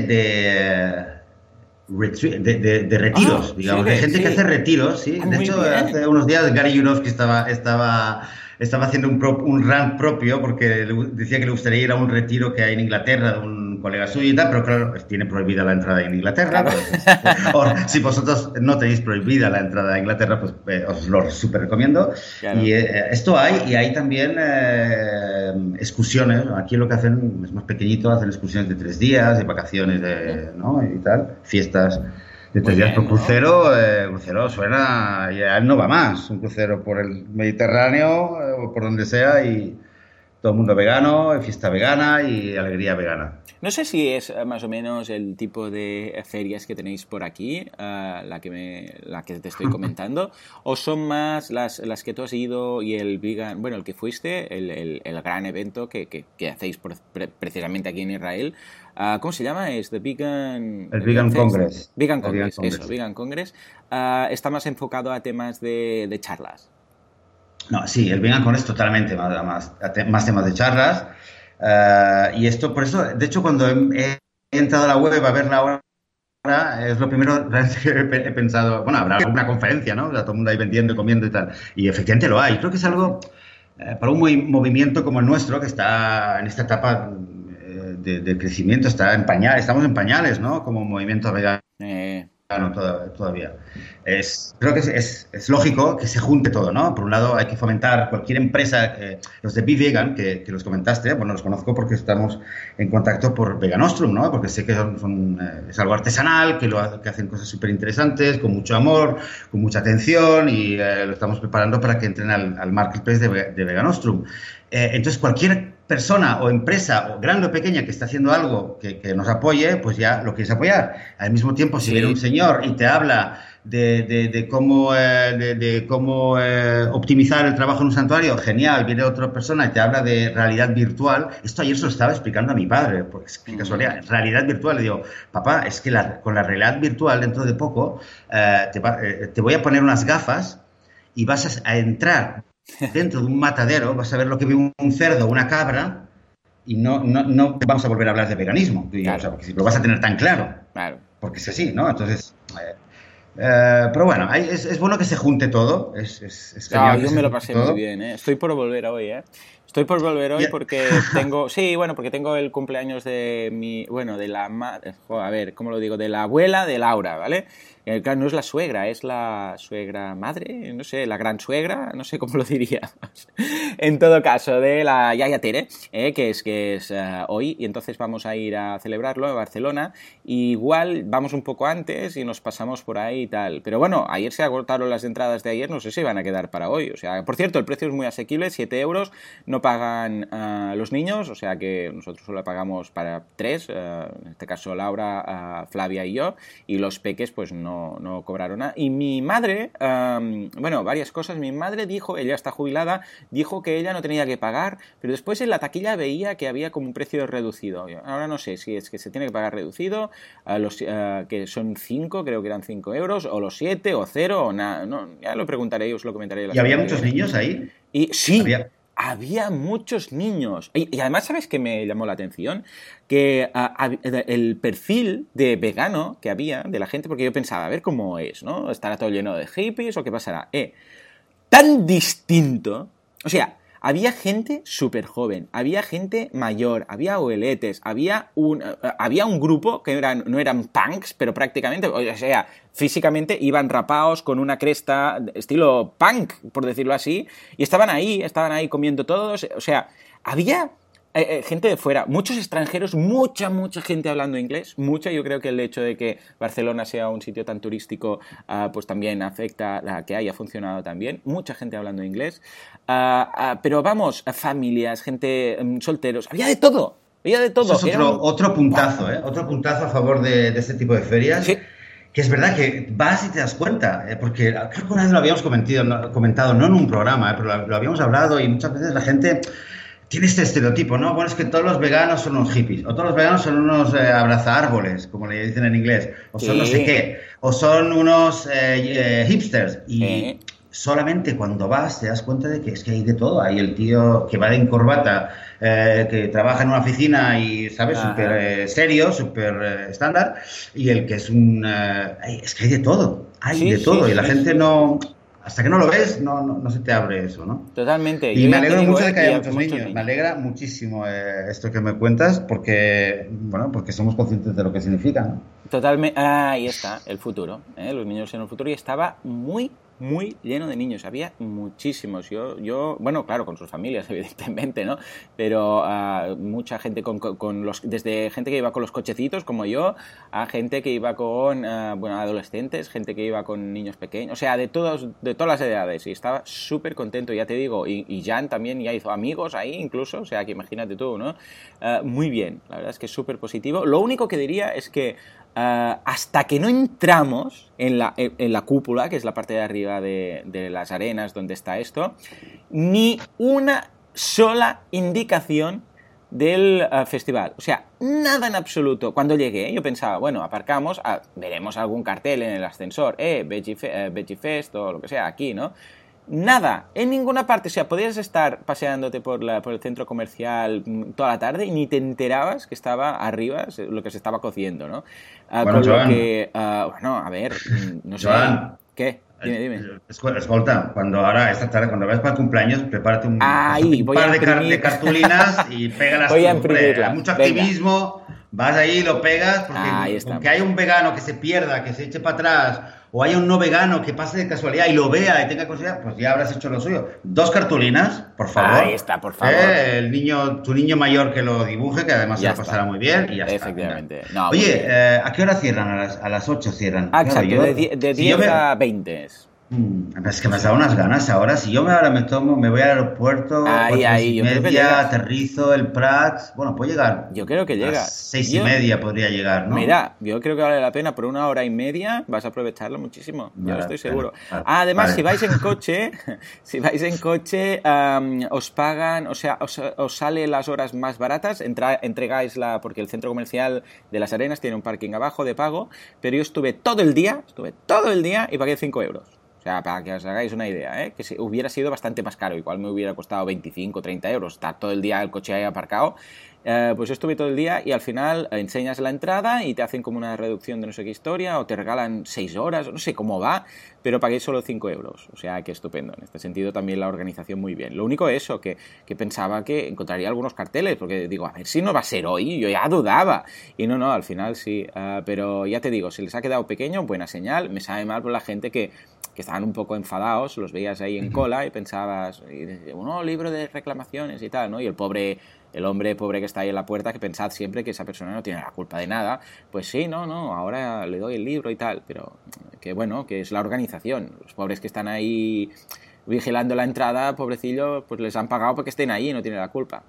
de, de, retiros, ah, digamos, de gente que hace retiros, sí. Ah, de hecho, hace unos días Gary Jurovsky estaba, estaba estaba haciendo un, un rant propio porque decía que le gustaría ir a un retiro que hay en Inglaterra de un colega suyo y tal, pero claro, tiene prohibida la entrada en Inglaterra. Pues, o, si vosotros no tenéis prohibida la entrada a Inglaterra, pues eh, os lo súper recomiendo. Y eh, esto hay, y hay también eh, excursiones. Aquí lo que hacen es más pequeñito, hacen excursiones de tres días, de vacaciones de, ¿no? y tal, fiestas de tres días por crucero, eh, crucero suena, ya no va más, un crucero por el Mediterráneo eh, o por donde sea y todo el mundo vegano, fiesta vegana y alegría vegana. No sé si es eh, más o menos el tipo de ferias que tenéis por aquí, la, que me, la que te estoy comentando, o son más las, las que tú has ido y el vegan, bueno, el que fuiste, el, el, gran evento que, que, hacéis precisamente aquí en Israel, Ah, ¿Cómo se llama? Es The Vegan... El Vegan Congress. Vegan Congress, eso, Vegan Congress. Ah, está más enfocado a temas de, charlas. No, sí, el Vegan Congress totalmente más, más, temas de charlas. Ah, y esto, por eso, de hecho, cuando he, entrado a la web a ver la hora, es lo primero que he pensado, bueno, habrá una conferencia, ¿no? Todo el mundo ahí vendiendo y comiendo y tal. Y efectivamente lo hay. Creo que es algo, eh, para un movimiento como el nuestro, que está en esta etapa de, crecimiento, está en pañales, estamos en pañales, ¿no? Como movimiento vegano. Eh, todavía. Es, creo que es, es, lógico que se junte todo, ¿no? Por un lado, hay que fomentar cualquier empresa, eh, los de Be Vegan, que, que, los comentaste, bueno, los conozco porque estamos en contacto por Veganostrum, ¿no? Porque sé que son, eh, es algo artesanal, que, lo, que hacen cosas súper interesantes, con mucho amor, con mucha atención y eh, lo estamos preparando para que entren al, al marketplace de, de Veganostrum. entonces, cualquier persona o empresa, o grande o pequeña, que está haciendo algo que, nos apoye, pues ya lo quieres apoyar. Al mismo tiempo, si viene un señor y te habla de, cómo, eh, de, cómo eh, optimizar el trabajo en un santuario, genial, viene otra persona y te habla de realidad virtual. Esto ayer se lo estaba explicando a mi padre, porque es que casualidad, realidad virtual. Le digo, papá, es que con la realidad virtual dentro de poco eh, te, voy a poner unas gafas y vas a entrar dentro de un matadero, vas a ver lo que ve un, cerdo, una cabra, y no, no, no, vamos a volver a hablar de veganismo, porque si lo vas a tener tan claro. Claro. Porque es así, ¿no? Entonces, eh, eh, pero bueno, es, es, bueno que se junte todo. Es, es, yo me lo pasé muy bien, ¿eh? Estoy por volver hoy, ¿eh? Estoy por volver hoy porque tengo, sí, bueno, porque tengo el cumpleaños de mi, bueno, de la, a ver, ¿cómo lo digo? De la abuela de Laura, ¿vale? Eh, no es la suegra, es la suegra madre, no sé, la gran suegra, no sé cómo lo diría. en todo caso, de la Yaya Tere, eh, que es, que es eh, hoy, y entonces vamos a ir a celebrarlo a Barcelona. igual vamos un poco antes y nos pasamos por ahí y tal. Pero bueno, ayer se agotaron las entradas de ayer, no sé si van a quedar para hoy. O sea, por cierto, el precio es muy asequible, 7 euros, no pagan los niños, o sea que nosotros solo pagamos para tres, en este caso Laura, Flavia y yo, y los peques pues no no, cobraron nada. Y mi madre, bueno, varias cosas. Mi madre dijo, ella está jubilada, dijo que ella no tenía que pagar, pero después en la taquilla veía que había como un precio reducido. Ahora no sé si es que se tiene que pagar reducido, a los, que son 5, creo que eran 5 euros, o los 7, o 0, o nada. No, ya lo preguntaré, os lo comentaré. ¿Y había muchos niños ahí? Y sí había muchos niños. Y, además, ¿sabes qué me llamó la atención? Que el perfil de vegano que había de la gente, porque yo pensaba, a ver cómo es, ¿no? ¿Estará todo lleno de hippies o qué pasará? Eh, tan distinto. O sea, había gente súper joven, había gente mayor, había abueletes, había un, eh, había un grupo que eran, no eran punks, pero prácticamente, o sea, físicamente iban rapados con una cresta estilo punk, por decirlo así, y estaban ahí, estaban ahí comiendo todos, o sea, había eh, eh, gente de fuera, muchos extranjeros, mucha, mucha gente hablando inglés, mucha. Yo creo que el hecho de que Barcelona sea un sitio tan turístico, ah, pues también afecta a que haya funcionado también. Mucha gente hablando inglés. Ah, ah, pero vamos, familias, gente mm, solteros, había de todo. Había de todo. es otro, puntazo, ¿eh? Otro puntazo a favor de, este tipo de ferias. Que es verdad que vas y te das cuenta, ¿eh? porque creo que una vez lo habíamos comentado, comentado no en un programa, pero lo habíamos hablado y muchas veces la gente tiene este estereotipo, ¿no? Bueno, es que todos los veganos son unos hippies, o todos los veganos son unos eh, árboles, como le dicen en inglés, o son no sé qué, o son unos eh, eh, hipsters. Y solamente cuando vas te das cuenta de que es que hay de todo. Hay el tío que va en corbata, eh, que trabaja en una oficina y, ¿sabes? Súper serio, súper estándar, y el que es un... es que hay de todo, hay de todo, y la gente no hasta que no lo ves, no, no, se te abre eso, ¿no? Totalmente. Y me alegro mucho de que haya muchos niños. Me alegra muchísimo eh, esto que me cuentas porque, bueno, porque somos conscientes de lo que significa, ¿no? Totalmente. ahí está, el futuro. ¿eh? Los niños en el futuro y estaba muy, muy lleno de niños, había muchísimos. Yo, yo bueno, claro, con sus familias, evidentemente, ¿no? Pero uh, mucha gente con, con, los, desde gente que iba con los cochecitos, como yo, a gente que iba con, uh, bueno, adolescentes, gente que iba con niños pequeños, o sea, de, todos, de todas las edades. Y estaba súper contento, ya te digo. Y, Jan también ya hizo amigos ahí, incluso, o sea, que imagínate tú, ¿no? Uh, muy bien, la verdad es que súper positivo. Lo único que diría es que Ah, hasta que no entramos en la, en la, cúpula, que es la parte de arriba de, las arenas donde está esto, ni una sola indicación del ah, festival. O sea, nada en absoluto. Cuando llegué, yo pensaba, bueno, aparcamos, ah, veremos algún cartel en el ascensor, eh, Veggie, eh, Fest o lo que sea, aquí, ¿no? Nada, en ninguna parte. O sea, podías estar paseándote por, la, por el centro comercial mm, toda la tarde y ni te enterabas que estaba arriba lo que se estaba cociendo, ¿no? Ah, bueno, Joan, que, ah, bueno, a ver, mm, no sé. Joan, ¿Qué? Dime, dime. Escolta, cuando ahora, esta tarde, cuando vayas para el cumpleaños, prepárate un, Ay, un par de, de, cartulinas y pégalas. Voy a imprimirla. Mucho activismo, vas ahí y lo pegas, porque aunque haya un vegano que se pierda, que se eche para atrás, o haya un no vegano que pase de casualidad y lo vea y tenga curiosidad, pues ya habrás hecho lo suyo. Dos cartulinas, por favor. Ahí está, por favor. Eh, el niño, tu niño mayor que lo dibuje, que además Ya se lo pasará muy bien y ya está. Efectivamente. No, Oye, eh, ¿a qué hora cierran? A las, a las 8 cierran. Ah, Claro, exacto, yo- de, die- de si yo 10 me- a 20 es. Mm, Es que me has dado unas ganas ahora. Si yo me ahora me tomo, me voy al aeropuerto, Ahí, ahí, creo que media, llegas. aterrizo el Prat. Bueno, puedo llegar. Yo creo que llega. seis Yo- y media podría llegar, ¿no? Mira, yo creo que vale la pena por una hora y media, vas a aprovecharlo muchísimo, yo estoy seguro. vale, vale. Además, si vais en coche, si vais en coche, os pagan, o sea, os, os sale las horas más baratas, entra- entregáis la, porque el centro comercial de Las Arenas tiene un parking abajo de pago, pero yo estuve todo el día, estuve todo el día y pagué 5 euros. O sea, para que os hagáis una idea, ¿eh? que si hubiera sido bastante más caro, igual me hubiera costado 25, 30 euros, estar todo el día el coche ahí aparcado. Eh, pues yo estuve todo el día y al final enseñas la entrada y te hacen como una reducción de no sé qué historia o te regalan 6 horas, no sé cómo va, pero pagué solo 5 euros. O sea, que estupendo. En este sentido también la organización muy bien. Lo único eso, que, que pensaba que encontraría algunos carteles, porque digo, a ver si no va a ser hoy, yo ya dudaba. Y no, no, al final sí. Ah, pero ya te digo, se les ha quedado pequeño, buena señal. Me sabe mal por la gente que, que estaban un poco enfadados, los veías ahí en cola y pensabas, y dices, no, libro de reclamaciones y tal, ¿no? Y el pobre, el hombre pobre que está ahí en la puerta, que pensad siempre que esa persona no tiene la culpa de nada, pues sí, no, no, ahora le doy el libro y tal, pero que bueno, que es la organización, los pobres que están ahí vigilando la entrada, pobrecillos, pues les han pagado porque estén ahí y no tienen la culpa.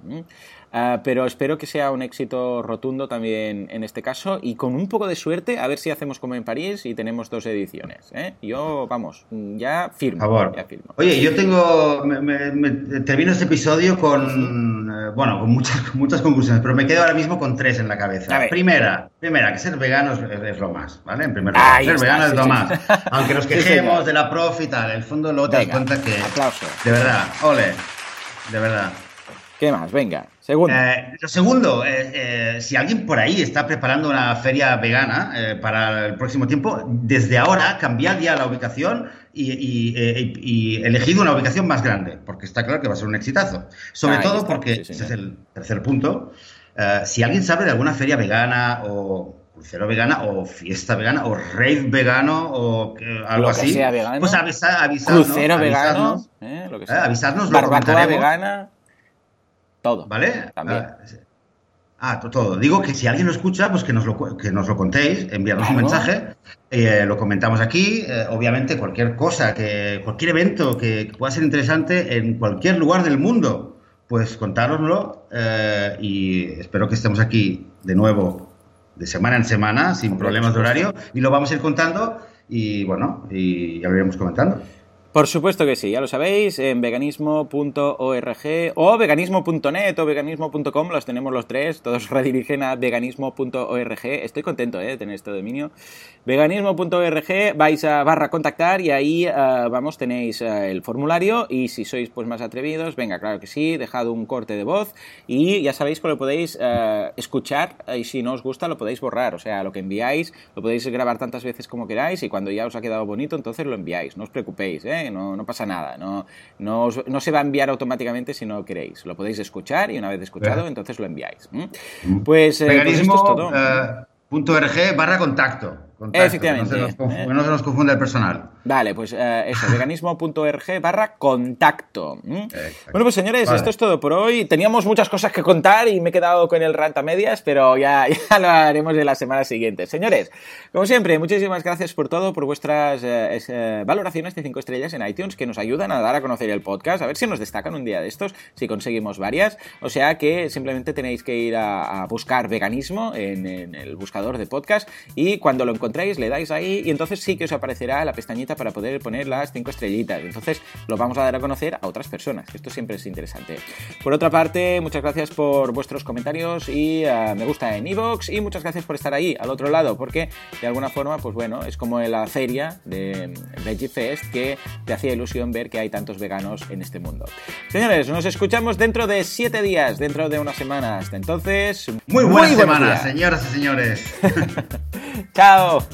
Ah, pero espero que sea un éxito rotundo también en este caso y con un poco de suerte a ver si hacemos como en París y tenemos dos ediciones. ¿eh? Yo, vamos, ya firmo. Por favor. Ya firmo. Oye, yo tengo. Me, me- me- termino este episodio con. eh, bueno, con muchas, con muchas conclusiones, pero me quedo ahora mismo con tres en la cabeza. Primera, primera, que ser vegano es, es lo más, ¿vale? En primer lugar, Ahí ser está, vegano sí, es lo sí. más. Aunque nos Sí, quejemos de la prof y tal, en el fondo luego te das cuenta que. aplauso. De verdad, ole. De verdad. ¿Qué más? Venga, segundo. Eh, lo segundo, eh, eh, si alguien por ahí está preparando una feria vegana eh, para el próximo tiempo, desde ahora cambiad ya la ubicación y, y, eh, y- y elegid una ubicación más grande, porque está claro que va a ser un exitazo. Sobre Ahí todo está, porque, sí, ese es el tercer punto, eh, si alguien sabe de alguna feria vegana o crucero vegana o fiesta vegana o rave vegano o algo Lo que así, sea vegano. pues avisa, avisarnos, Crucero vegano, avisarnos, ¿eh? lo que sea. avisarnos, lo Barbacoa vegana, todo. ¿Vale? También. Ah, Ah, to- todo. Digo que si alguien lo escucha, pues que nos lo, que nos lo contéis, enviarnos un mensaje, eh, lo comentamos aquí. eh, obviamente, cualquier cosa, que cualquier evento que, que pueda ser interesante en cualquier lugar del mundo, pues contárnoslo eh, y espero que estemos aquí de nuevo de semana en semana, sin problemas de horario, y lo vamos a ir contando y bueno, y ya lo iremos comentando. Por supuesto que sí, ya lo sabéis, en veganismo.org o veganismo.net o veganismo.com, los tenemos los tres, todos redirigen a veganismo.org. Estoy contento eh, de tener este dominio. Veganismo.org, vais a barra contactar y ahí, eh, vamos, tenéis eh, el formulario y si sois pues más atrevidos, venga, claro que sí, dejad un corte de voz y ya sabéis que lo podéis escuchar y si no os gusta lo podéis borrar, o sea, lo que enviáis lo podéis grabar tantas veces como queráis y cuando ya os ha quedado bonito entonces lo enviáis, no os preocupéis, ¿eh? No, no pasa nada, no, no, os- no se va a enviar automáticamente si no queréis, lo podéis escuchar y una vez escuchado entonces lo enviáis. ¿m? Pues, eh, pues esto es todo. Eh, punto .org barra contacto. Contacto, Efectivamente, Que no se, nos eh. que no se nos confunda el personal. Vale, pues eh, eso, veganismo.org barra contacto. Bueno, pues señores, Vale. esto es todo por hoy. Teníamos muchas cosas que contar y me he quedado con el rant a medias, pero ya, ya lo haremos en la semana siguiente. Señores, como siempre, muchísimas gracias por todo, por vuestras eh, eh, valoraciones de 5 estrellas en iTunes que nos ayudan a dar a conocer el podcast, a ver si nos destacan un día de estos, si conseguimos varias. O sea que simplemente tenéis que ir a, a buscar veganismo en, en el buscador de podcast y cuando lo encontréis le dais ahí y entonces sí que os aparecerá la pestañita para poder poner las 5 estrellitas. Entonces lo vamos a dar a conocer a otras personas, que esto siempre es interesante. Por otra parte, muchas gracias por vuestros comentarios y eh, me gusta en iVoox y muchas gracias por estar ahí al otro lado, porque de alguna forma, pues bueno, es como la feria de Veggie Fest que te hacía ilusión ver que hay tantos veganos en este mundo. Señores, nos escuchamos dentro de 7 días, dentro de una semana. Hasta entonces, Muy buena buenos semana, señoras y señores. Chao.